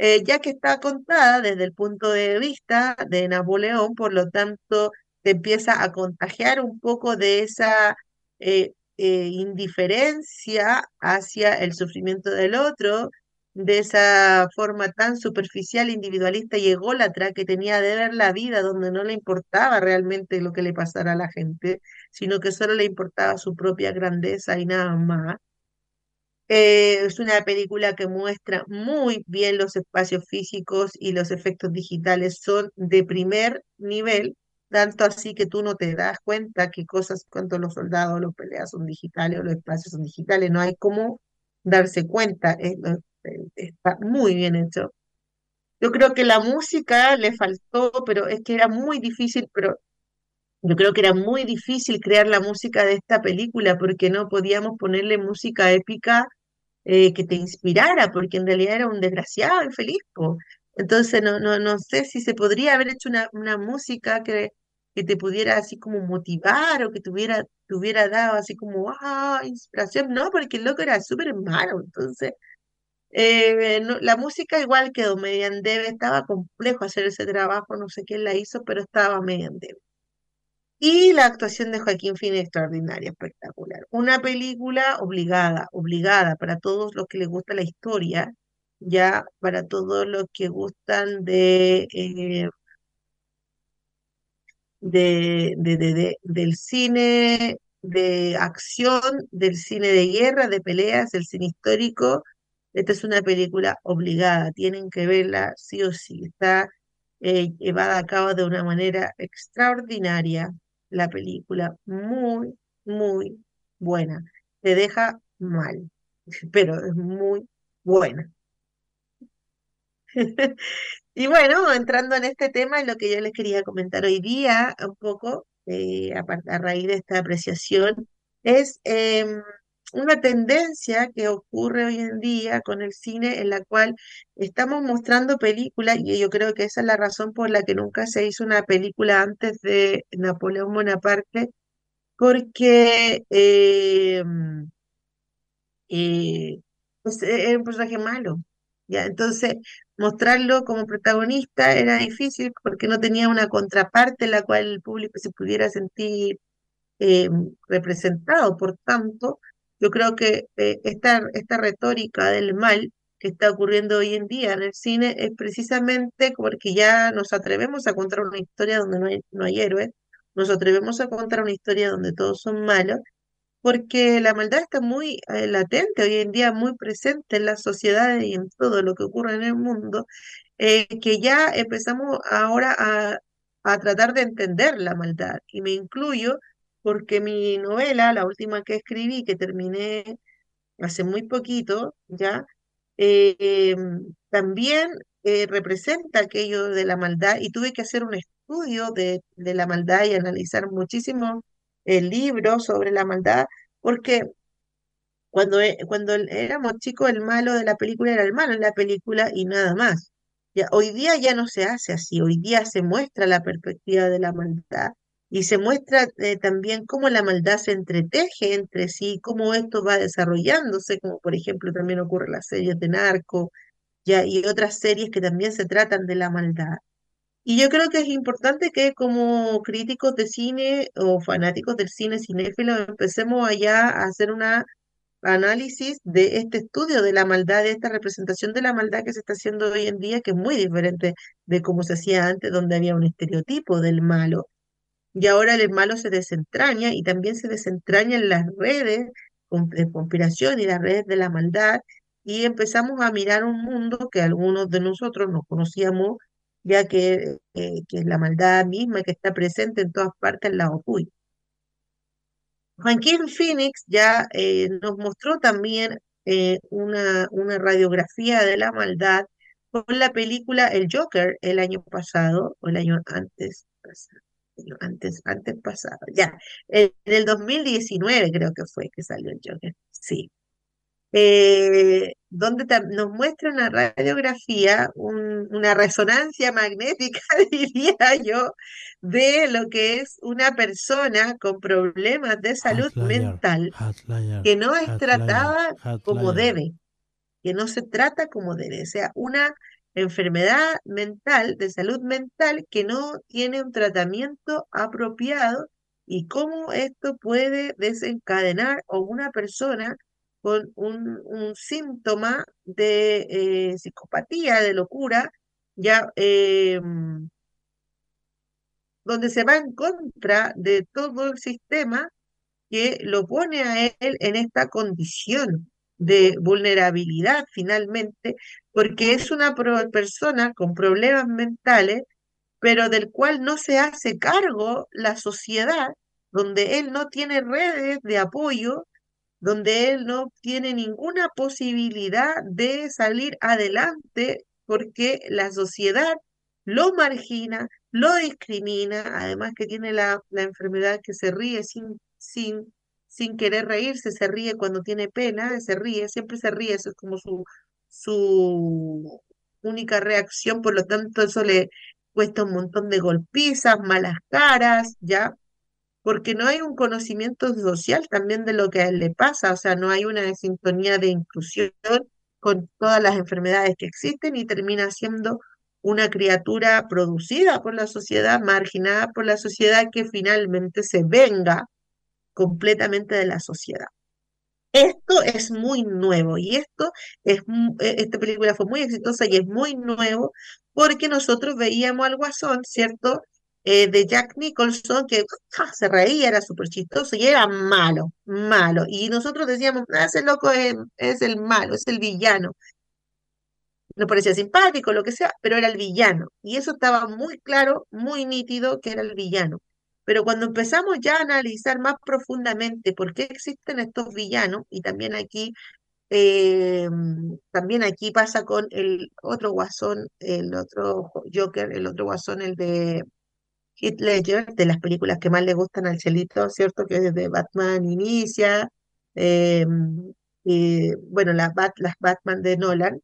Speaker 4: Eh, ya que está contada desde el punto de vista de Napoleón, por lo tanto, te empieza a contagiar un poco de esa eh, eh, indiferencia hacia el sufrimiento del otro de esa forma tan superficial, individualista y ególatra que tenía de ver la vida donde no le importaba realmente lo que le pasara a la gente, sino que solo le importaba su propia grandeza y nada más. Eh, es una película que muestra muy bien los espacios físicos y los efectos digitales son de primer nivel, tanto así que tú no te das cuenta que cosas, cuando los soldados, los peleas son digitales o los espacios son digitales, no hay cómo darse cuenta, está muy bien hecho. Yo creo que la música le faltó, pero es que era muy difícil, pero yo creo que era muy difícil crear la música de esta película porque no podíamos ponerle música épica eh, que te inspirara, porque en realidad era un desgraciado infeliz. po. Entonces, no, no, no sé si se podría haber hecho una, una música que, que te pudiera así como motivar o que tuviera, te hubiera dado así como, ah, inspiración. No, porque el loco era súper malo. Entonces, eh, no- la música igual quedó media en debe, estaba complejo hacer ese trabajo, no sé quién la hizo, pero estaba media en debe. Y la actuación de Joaquín Phoenix extraordinaria, espectacular. Una película obligada, obligada para todos los que les gusta la historia, ya para todos los que gustan de, eh, de, de- de- de- del cine de acción, del cine de guerra, de peleas, del cine histórico. Esta es una película obligada, tienen que verla sí o sí. Está eh, llevada a cabo de una manera extraordinaria la película, muy, muy buena. Te deja mal, pero es muy buena. Y bueno, entrando en este tema, lo que yo les quería comentar hoy día, un poco, eh, a raíz de esta apreciación, es em, una tendencia que ocurre hoy en día con el cine en la cual estamos mostrando películas, y yo creo que esa es la razón por la que nunca se hizo una película antes de Napoleón Bonaparte, porque em, eh, pues, e- era un personaje malo, ¿ya? Entonces, mostrarlo como protagonista era difícil porque no tenía una contraparte en la cual el público se pudiera sentir eh, representado. Por tanto, yo creo que eh, esta, esta retórica del mal que está ocurriendo hoy en día en el cine es precisamente porque ya nos atrevemos a contar una historia donde no hay, no hay héroes, nos atrevemos a contar una historia donde todos son malos porque la maldad está muy eh, latente hoy en día, muy presente en las sociedades y en todo lo que ocurre en el mundo, eh, que ya empezamos ahora a, a tratar de entender la maldad. Y me incluyo porque mi novela, la última que escribí, que terminé hace muy poquito, ya, eh, em, también eh, representa aquello de la maldad y tuve que hacer un estudio de, de la maldad y analizar muchísimos eh, libros sobre la maldad, porque cuando, e- cuando éramos chicos el malo de la película era el malo en la película y nada más. Ya, hoy día ya no se hace así, hoy día se muestra la perspectiva de la maldad y se muestra eh, también cómo la maldad se entreteje entre sí, cómo esto va desarrollándose, como por ejemplo también ocurre en las series de narco, ya, y otras series que también se tratan de la maldad. Y yo creo que es importante que como críticos de cine o fanáticos del cine cinéfilos empecemos allá a hacer una análisis de este estudio de la maldad, de esta representación de la maldad que se está haciendo hoy en día, que es muy diferente de cómo se hacía antes, donde había un estereotipo del malo. Y ahora el malo se desentraña y también se desentraña en las redes de conspiración y las redes de la maldad. Y empezamos a mirar un mundo que algunos de nosotros no conocíamos, ya que, eh, que es la maldad misma que está presente en todas partes en la oculta. Joaquín Phoenix ya eh, nos mostró también eh, una, una radiografía de la maldad con la película El Joker el año pasado, o el año antes, pasado, antes, antes pasado, ya, en el 2019 creo que fue que salió el Joker, sí. Eh, donde nos muestra una radiografía, un- una resonancia magnética, diría yo, de lo que es una persona con problemas de salud
Speaker 5: Outlier,
Speaker 4: mental
Speaker 5: outlier,
Speaker 4: que no es
Speaker 5: outlier,
Speaker 4: tratada como debe, que no se trata como debe, o sea, una enfermedad mental, de salud mental, que no tiene un tratamiento apropiado y cómo esto puede desencadenar a una persona con un, un síntoma de eh, psicopatía, de locura, ya em, donde se va en contra de todo el sistema que lo pone a él en esta condición de vulnerabilidad finalmente, porque es una persona con problemas mentales, pero del cual no se hace cargo la sociedad, donde él no tiene redes de apoyo, donde él no tiene ninguna posibilidad de salir adelante porque la sociedad lo margina, lo discrimina, además que tiene la, la enfermedad que se ríe sin, sin, sin querer reírse, se ríe cuando tiene pena, se ríe, siempre se ríe, eso es como su, su única reacción, por lo tanto eso le cuesta un montón de golpizas, malas caras, ¿ya? Porque no hay un conocimiento social también de lo que a él le pasa, o sea, no hay una sintonía de inclusión con todas las enfermedades que existen y termina siendo una criatura producida por la sociedad, marginada por la sociedad, que finalmente se venga completamente de la sociedad. Esto es muy nuevo y esto es, e, esta película fue muy exitosa y es muy nuevo porque nosotros veíamos al Guasón, ¿cierto? Eh, de Jack Nicholson, que se reía, era súper chistoso y era malo, malo. Y nosotros decíamos, ah, ese loco es, es el malo, es el villano nos parecía simpático, lo que sea, pero era el villano. Y eso estaba muy claro, muy nítido que era el villano. Pero cuando empezamos ya a analizar más profundamente por qué existen estos villanos, y también aquí, eh, también aquí pasa con el otro guasón, el otro Joker, el otro guasón, el de Heath Ledger, de las películas que más le gustan al Chelito, ¿cierto? Que desde Batman inicia, eh, y, bueno, las, las Batman de Nolan,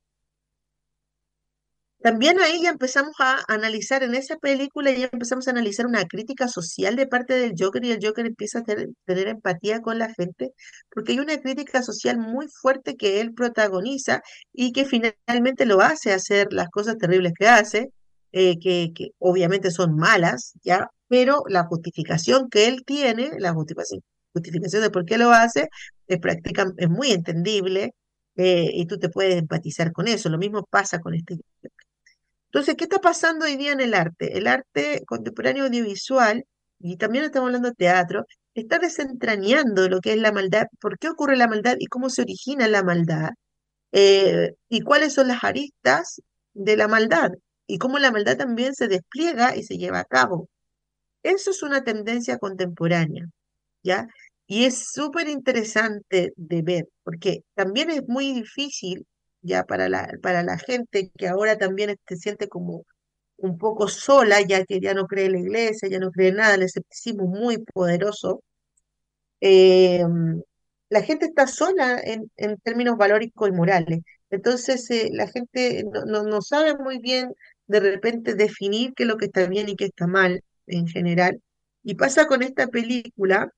Speaker 4: también ahí ya empezamos a analizar en esa película, ya empezamos a analizar una crítica social de parte del Joker y el Joker empieza a tener, empatía con la gente, porque hay una crítica social muy fuerte que él protagoniza y que finalmente lo hace hacer las cosas terribles que hace, eh, que, obviamente son malas, ¿ya? Pero la justificación que él tiene, la justificación, de por qué lo hace, es muy entendible. Eh, y tú te puedes empatizar con eso. Lo mismo pasa con este entonces, ¿qué está pasando hoy día en el arte? El arte contemporáneo audiovisual, y también estamos hablando de teatro, está desentrañando lo que es la maldad, por qué ocurre la maldad y cómo se origina la maldad, eh, y cuáles son las aristas de la maldad, y cómo la maldad también se despliega y se lleva a cabo. Eso es una tendencia contemporánea, ¿ya? Y es súper interesante de ver, porque también es muy difícil ya para la, para la gente que ahora también se siente como un poco sola, ya que ya no cree en la iglesia, ya no cree en nada, el escepticismo muy poderoso. Eh, la gente está sola en, en, términos valóricos y morales. Entonces, eh, la gente no, no, sabe muy bien de repente definir qué es lo que está bien y qué está mal en general. Y pasa con esta película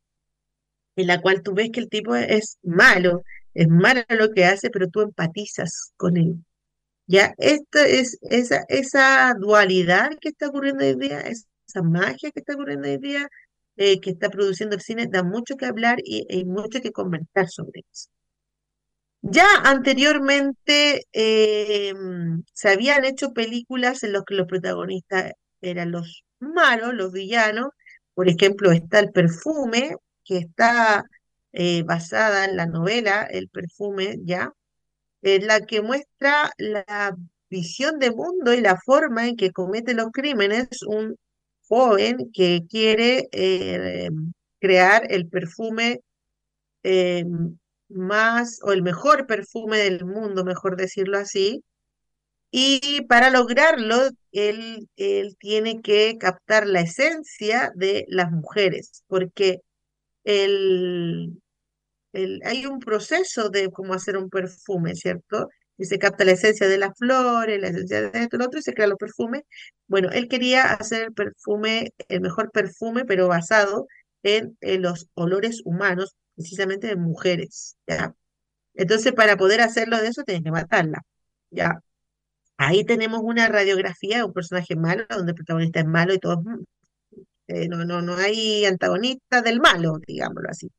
Speaker 4: en la cual tú ves que el tipo es malo, es malo lo que hace, pero tú empatizas con él. Ya, esto es esa, esa dualidad que está ocurriendo hoy día, esa magia que está ocurriendo hoy día, eh, que está produciendo el cine, da mucho que hablar y hay mucho que comentar sobre eso. Ya anteriormente eh, se habían hecho películas en las que los protagonistas eran los malos, los villanos. Por ejemplo, está El Perfume, que está eh, basada en la novela El perfume, ¿ya? Es la que muestra la visión de mundo y la forma en que comete los crímenes un joven que quiere eh, crear el perfume eh, más o el mejor perfume del mundo, mejor decirlo así. Y para lograrlo, él, él tiene que captar la esencia de las mujeres, porque el, el, hay un proceso de cómo hacer un perfume, ¿cierto? Y se capta la esencia de las flores, la esencia de esto y lo otro, y se crean los perfumes. Bueno, él quería hacer el perfume, el mejor perfume, pero basado en, los olores humanos, precisamente de mujeres, ¿ya? Entonces, para poder hacerlo de eso, tienes que matarla, ¿ya? Ahí tenemos una radiografía de un personaje malo, donde el protagonista es malo y todo, eh, no, no, no hay antagonista del malo, digámoslo así.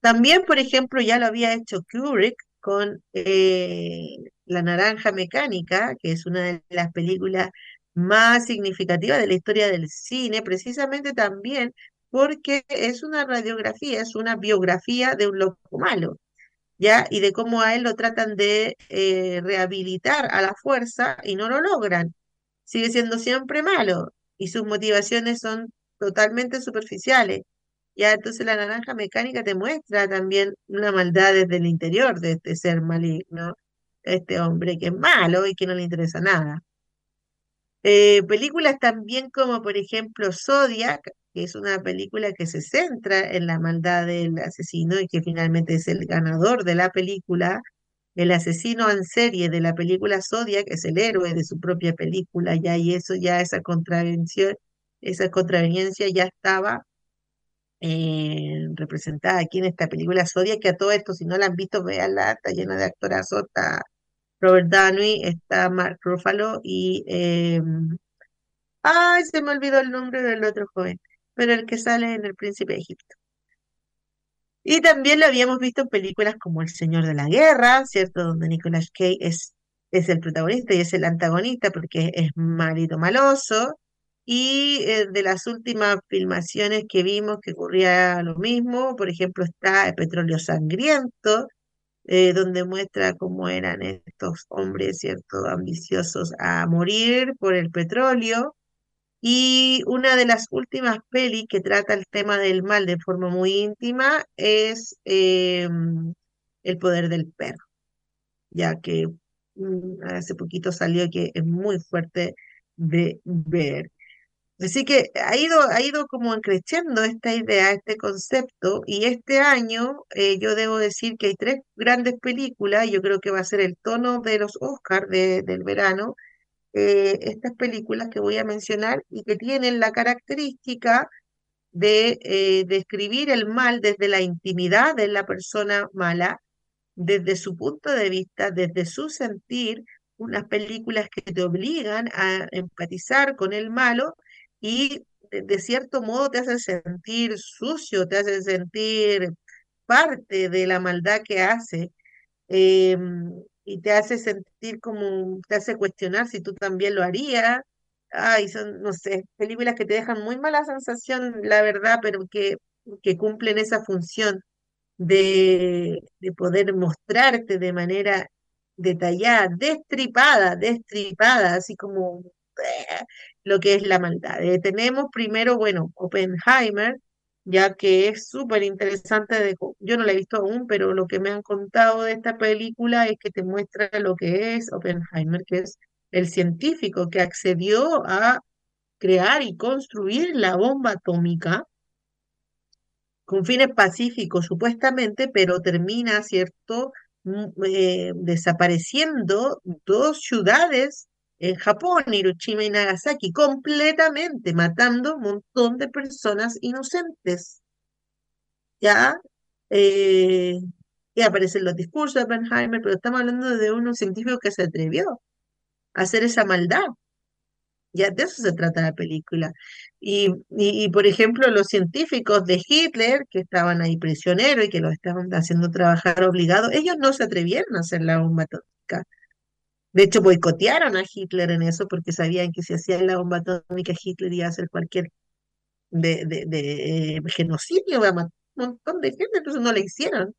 Speaker 4: También, por ejemplo, ya lo había hecho Kubrick con eh, La Naranja Mecánica, que es una de las películas más significativas de la historia del cine, precisamente también porque es una radiografía, es una biografía de un loco malo, ¿ya? Y de cómo a él lo tratan de eh, rehabilitar a la fuerza y no lo logran. Sigue siendo siempre malo y sus motivaciones son totalmente superficiales. Ya, entonces la naranja mecánica te muestra también una maldad desde el interior de este ser maligno, este hombre que es malo y que no le interesa nada. Eh, películas también como por ejemplo Zodiac, que es una película que se centra en la maldad del asesino y que finalmente es el ganador de la película. El asesino en serie de la película Zodiac es el héroe de su propia película ya y eso ya esa contravención, esa contraveniencia ya estaba eh, representada aquí en esta película Zodiac, que a todo esto, si no la han visto, veanla, está llena de actorazos, está Robert Downey, está Mark Ruffalo y... em, ay, se me olvidó el nombre del otro joven, pero el que sale en El Príncipe de Egipto. Y también lo habíamos visto en películas como El Señor de la Guerra, ¿cierto? Donde Nicolas Cage es, es el protagonista y es el antagonista porque es malito maloso. Y eh, de las últimas filmaciones que vimos que ocurría lo mismo, por ejemplo, está El Petróleo Sangriento, eh, donde muestra cómo eran estos hombres, ¿cierto?, ambiciosos a morir por el petróleo. Y una de las últimas pelis que trata el tema del mal de forma muy íntima es eh, El poder del perro, ya que mm, hace poquito salió que es muy fuerte de ver. Así que ha ido, ha ido como creciendo esta idea, este concepto, y este año eh, yo debo decir que hay tres grandes películas, yo creo que va a ser el tono de los Oscars del verano, eh, estas películas que voy a mencionar y que tienen la característica de eh, describir el mal desde la intimidad de la persona mala, desde su punto de vista, desde su sentir, unas películas que te obligan a empatizar con el malo y de, cierto modo te hacen sentir sucio, te hacen sentir parte de la maldad que hace. em, y te hace sentir como, te hace cuestionar si tú también lo harías. Ay, son, no sé, películas que te dejan muy mala sensación, la verdad, pero que, que cumplen esa función de, de poder mostrarte de manera detallada, destripada, destripada, así como eh, lo que es la maldad. Eh, tenemos primero, bueno, Oppenheimer, ya que es súper interesante. Yo no la he visto aún, pero lo que me han contado de esta película es que te muestra lo que es Oppenheimer, que es el científico que accedió a crear y construir la bomba atómica con fines pacíficos supuestamente, pero termina, ¿cierto?, mm, eh, desapareciendo dos ciudades en Japón, Hiroshima y Nagasaki, completamente matando un montón de personas inocentes. ¿Ya? Eh, y aparecen los discursos de Oppenheimer, pero estamos hablando de un científico que se atrevió a hacer esa maldad. Ya de eso se trata la película. Y, y, por ejemplo, los científicos de Hitler, que estaban ahí prisioneros y que los estaban haciendo trabajar obligados, ellos no se atrevieron a hacer la bomba atómica. De hecho, boicotearon a Hitler en eso porque sabían que si hacían la bomba atómica, Hitler iba a hacer cualquier de, de, de eh, genocidio, iba a matar un montón de gente, entonces no la hicieron.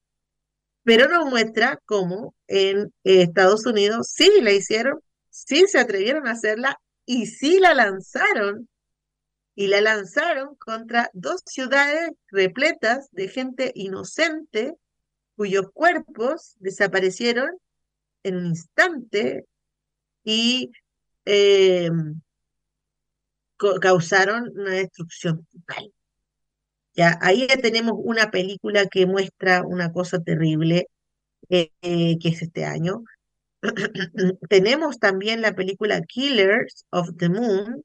Speaker 4: Pero nos muestra cómo en eh, Estados Unidos sí la hicieron, sí se atrevieron a hacerla y sí la lanzaron. Y la lanzaron contra dos ciudades repletas de gente inocente cuyos cuerpos desaparecieron en un instante y eh, causaron una destrucción total. Ya, ahí ya tenemos una película que muestra una cosa terrible, eh, eh, que es este año. tenemos también la película Killers of the Moon,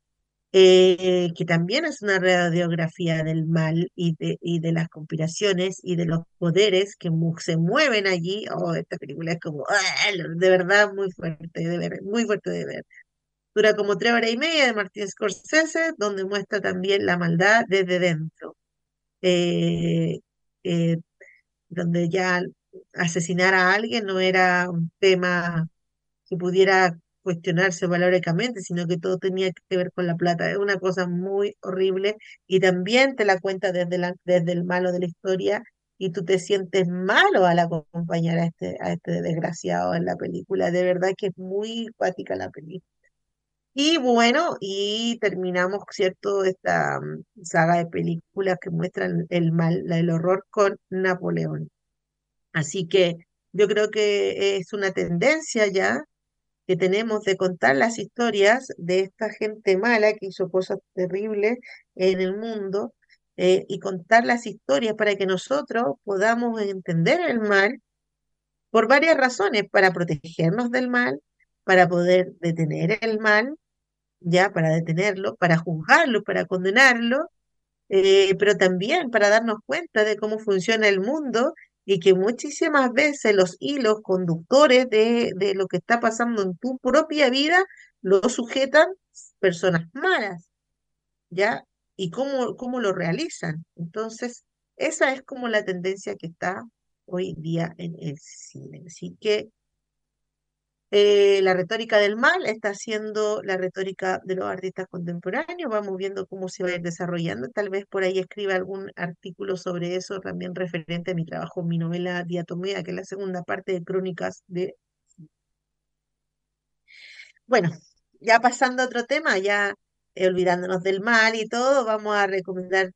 Speaker 4: eh, que también es una radiografía del mal y de, y de las conspiraciones y de los poderes que mu se mueven allí. Oh, esta película es como, ¡ah! de verdad, muy fuerte de ver, muy fuerte de ver. Dura como tres horas y media de Martin Scorsese, donde muestra también la maldad desde dentro. Eh, eh, donde ya asesinar a alguien no era un tema que pudiera cuestionarse valóricamente, sino que todo tenía que ver con la plata. Es una cosa muy horrible y también te la cuenta desde, desde el malo de la historia y tú te sientes malo al acompañar a este, a este desgraciado en la película. De verdad que es muy cuática la película. Y bueno, y terminamos, ¿cierto?, esta mm, saga de películas que muestran el mal, el horror con Napoleón. Así que yo creo que es una tendencia ya que tenemos de contar las historias de esta gente mala que hizo cosas terribles en el mundo eh, y contar las historias para que nosotros podamos entender el mal por varias razones, para protegernos del mal, para poder detener el mal, ya para detenerlo, para juzgarlo, para condenarlo, eh, pero también para darnos cuenta de cómo funciona el mundo y que muchísimas veces los hilos conductores de, de lo que está pasando en tu propia vida lo sujetan personas malas, ¿ya? Y cómo, cómo lo realizan. Entonces, esa es como la tendencia que está hoy día en el cine. Así que eh, la retórica del mal está siendo la retórica de los artistas contemporáneos. Vamos viendo cómo se va a ir desarrollando. Tal vez por ahí escriba algún artículo sobre eso, también referente a mi trabajo, mi novela Diatomea, que es la segunda parte de Crónicas de... Bueno, ya pasando a otro tema, ya eh, olvidándonos del mal y todo, vamos a recomendar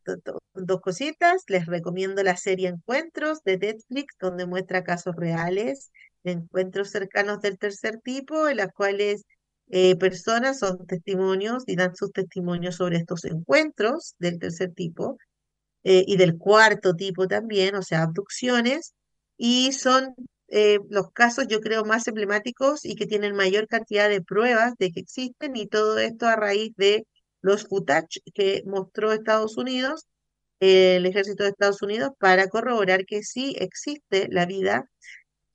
Speaker 4: dos cositas. Les recomiendo la serie Encuentros de Netflix, donde muestra casos reales encuentros cercanos del tercer tipo, en las cuales eh, personas son testimonios y dan sus testimonios sobre estos encuentros del tercer tipo eh, y del cuarto tipo también, o sea, abducciones, y son eh, los casos, yo creo, más emblemáticos y que tienen mayor cantidad de pruebas de que existen, y todo esto a raíz de los footage que mostró Estados Unidos, el ejército de Estados Unidos, para corroborar que sí existe la vida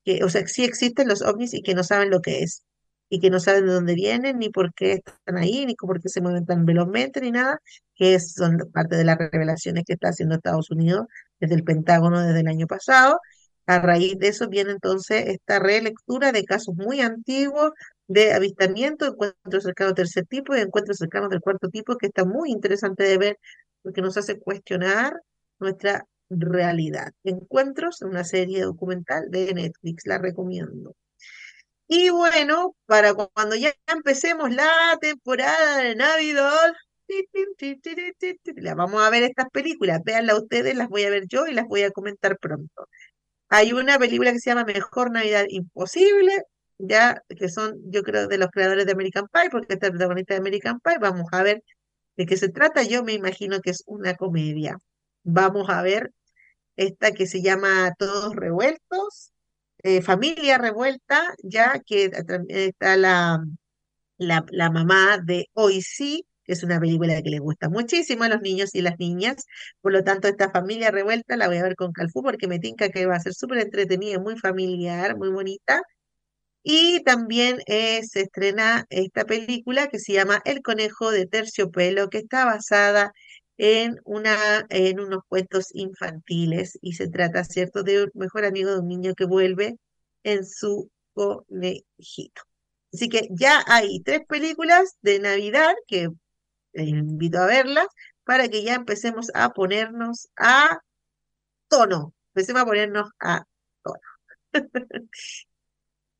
Speaker 4: que, o sea, sí existen los ovnis y que no saben lo que es, y que no saben de dónde vienen, ni por qué están ahí, ni por qué se mueven tan velozmente, ni nada, que son parte de las revelaciones que está haciendo Estados Unidos desde el Pentágono desde el año pasado. A raíz de eso viene entonces esta relectura de casos muy antiguos de avistamiento, encuentros cercanos del tercer tipo y encuentros cercanos del cuarto tipo, que está muy interesante de ver porque nos hace cuestionar nuestra realidad. Encuentros, una serie documental de Netflix, la recomiendo. Y bueno, para cuando ya empecemos la temporada de Navidad, vamos a ver estas películas, véanlas ustedes, las voy a ver yo y las voy a comentar pronto. Hay una película que se llama Mejor Navidad Imposible, ya que son, yo creo, de los creadores de American Pie, porque está el protagonista de American Pie. Vamos a ver de qué se trata. Yo me imagino que es una comedia. Vamos a ver esta que se llama Todos Revueltos, eh, Familia Revuelta, ya que está la, la, mamá de Hoy Sí, que es una película que le gusta muchísimo a los niños y las niñas. Por lo tanto, esta familia revuelta la voy a ver con Calfú porque me tinca que va a ser súper entretenida, muy familiar, muy bonita. Y también eh, se estrena esta película que se llama El conejo de terciopelo, que está basada en, una, en unos cuentos infantiles y se trata, ¿cierto?, de un mejor amigo de un niño que vuelve en su conejito. Así que ya hay tres películas de Navidad que les invito a verlas para que ya empecemos a ponernos a tono. Empecemos a ponernos a tono.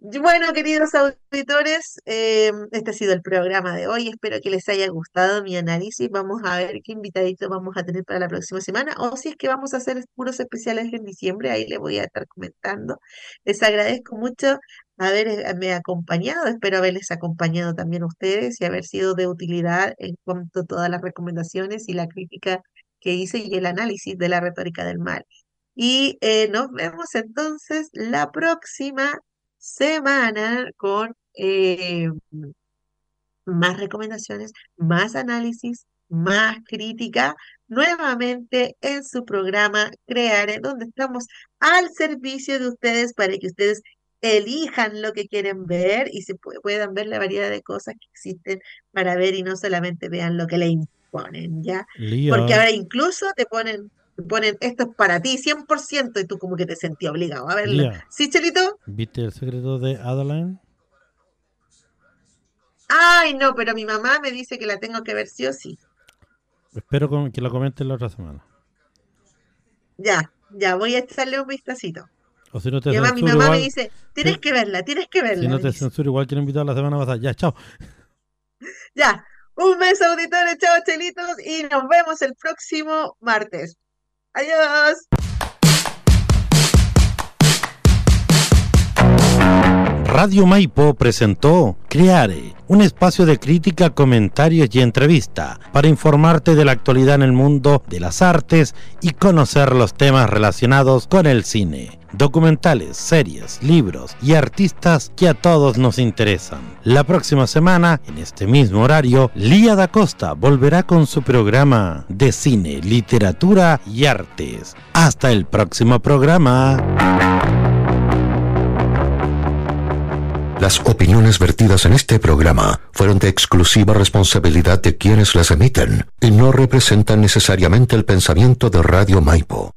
Speaker 4: Bueno, queridos auditores, eh, este ha sido el programa de hoy. Espero que les haya gustado mi análisis. Vamos a ver qué invitaditos vamos a tener para la próxima semana o si es que vamos a hacer puros especiales en diciembre. Ahí les voy a estar comentando. Les agradezco mucho haberme acompañado. Espero haberles acompañado también a ustedes y haber sido de utilidad en cuanto a todas las recomendaciones y la crítica que hice y el análisis de la retórica del mal. Y eh, nos vemos entonces la próxima semana con eh, más recomendaciones, más análisis, más crítica, nuevamente en su programa Creare, donde estamos al servicio de ustedes para que ustedes elijan lo que quieren ver y se puedan ver la variedad de cosas que existen para ver y no solamente vean lo que le imponen, ¿ya? Porque ahora incluso te ponen te ponen esto es para ti 100% y tú como que te sentías obligado a verla.
Speaker 5: Ya.
Speaker 4: ¿Sí, Chelito?
Speaker 5: ¿Viste el secreto de Adeline?
Speaker 4: Ay, no, pero mi mamá me dice que la tengo que ver sí o sí.
Speaker 5: Espero que lo comenten la otra semana.
Speaker 4: Ya, ya, voy a echarle un vistacito.
Speaker 5: O si no te
Speaker 4: además mi mamá me dice, tienes
Speaker 5: Sí.
Speaker 4: que verla, tienes que verla.
Speaker 5: si no te censuro igual que lo invitado la semana pasada. Ya, chao.
Speaker 4: Ya, un beso auditores, chao chelitos y nos vemos el próximo martes. Adiós.
Speaker 3: Radio Maipo presentó Creare, un espacio de crítica, comentarios y entrevista para informarte de la actualidad en el mundo de las artes y conocer los temas relacionados con el cine, documentales, series, libros y artistas que a todos nos interesan. La próxima semana, en este mismo horario, Lía da Costa volverá con su programa de cine, literatura y artes. Hasta el próximo programa.
Speaker 6: Las opiniones vertidas en este programa fueron de exclusiva responsabilidad de quienes las emiten y no representan necesariamente el pensamiento de Radio Maipo.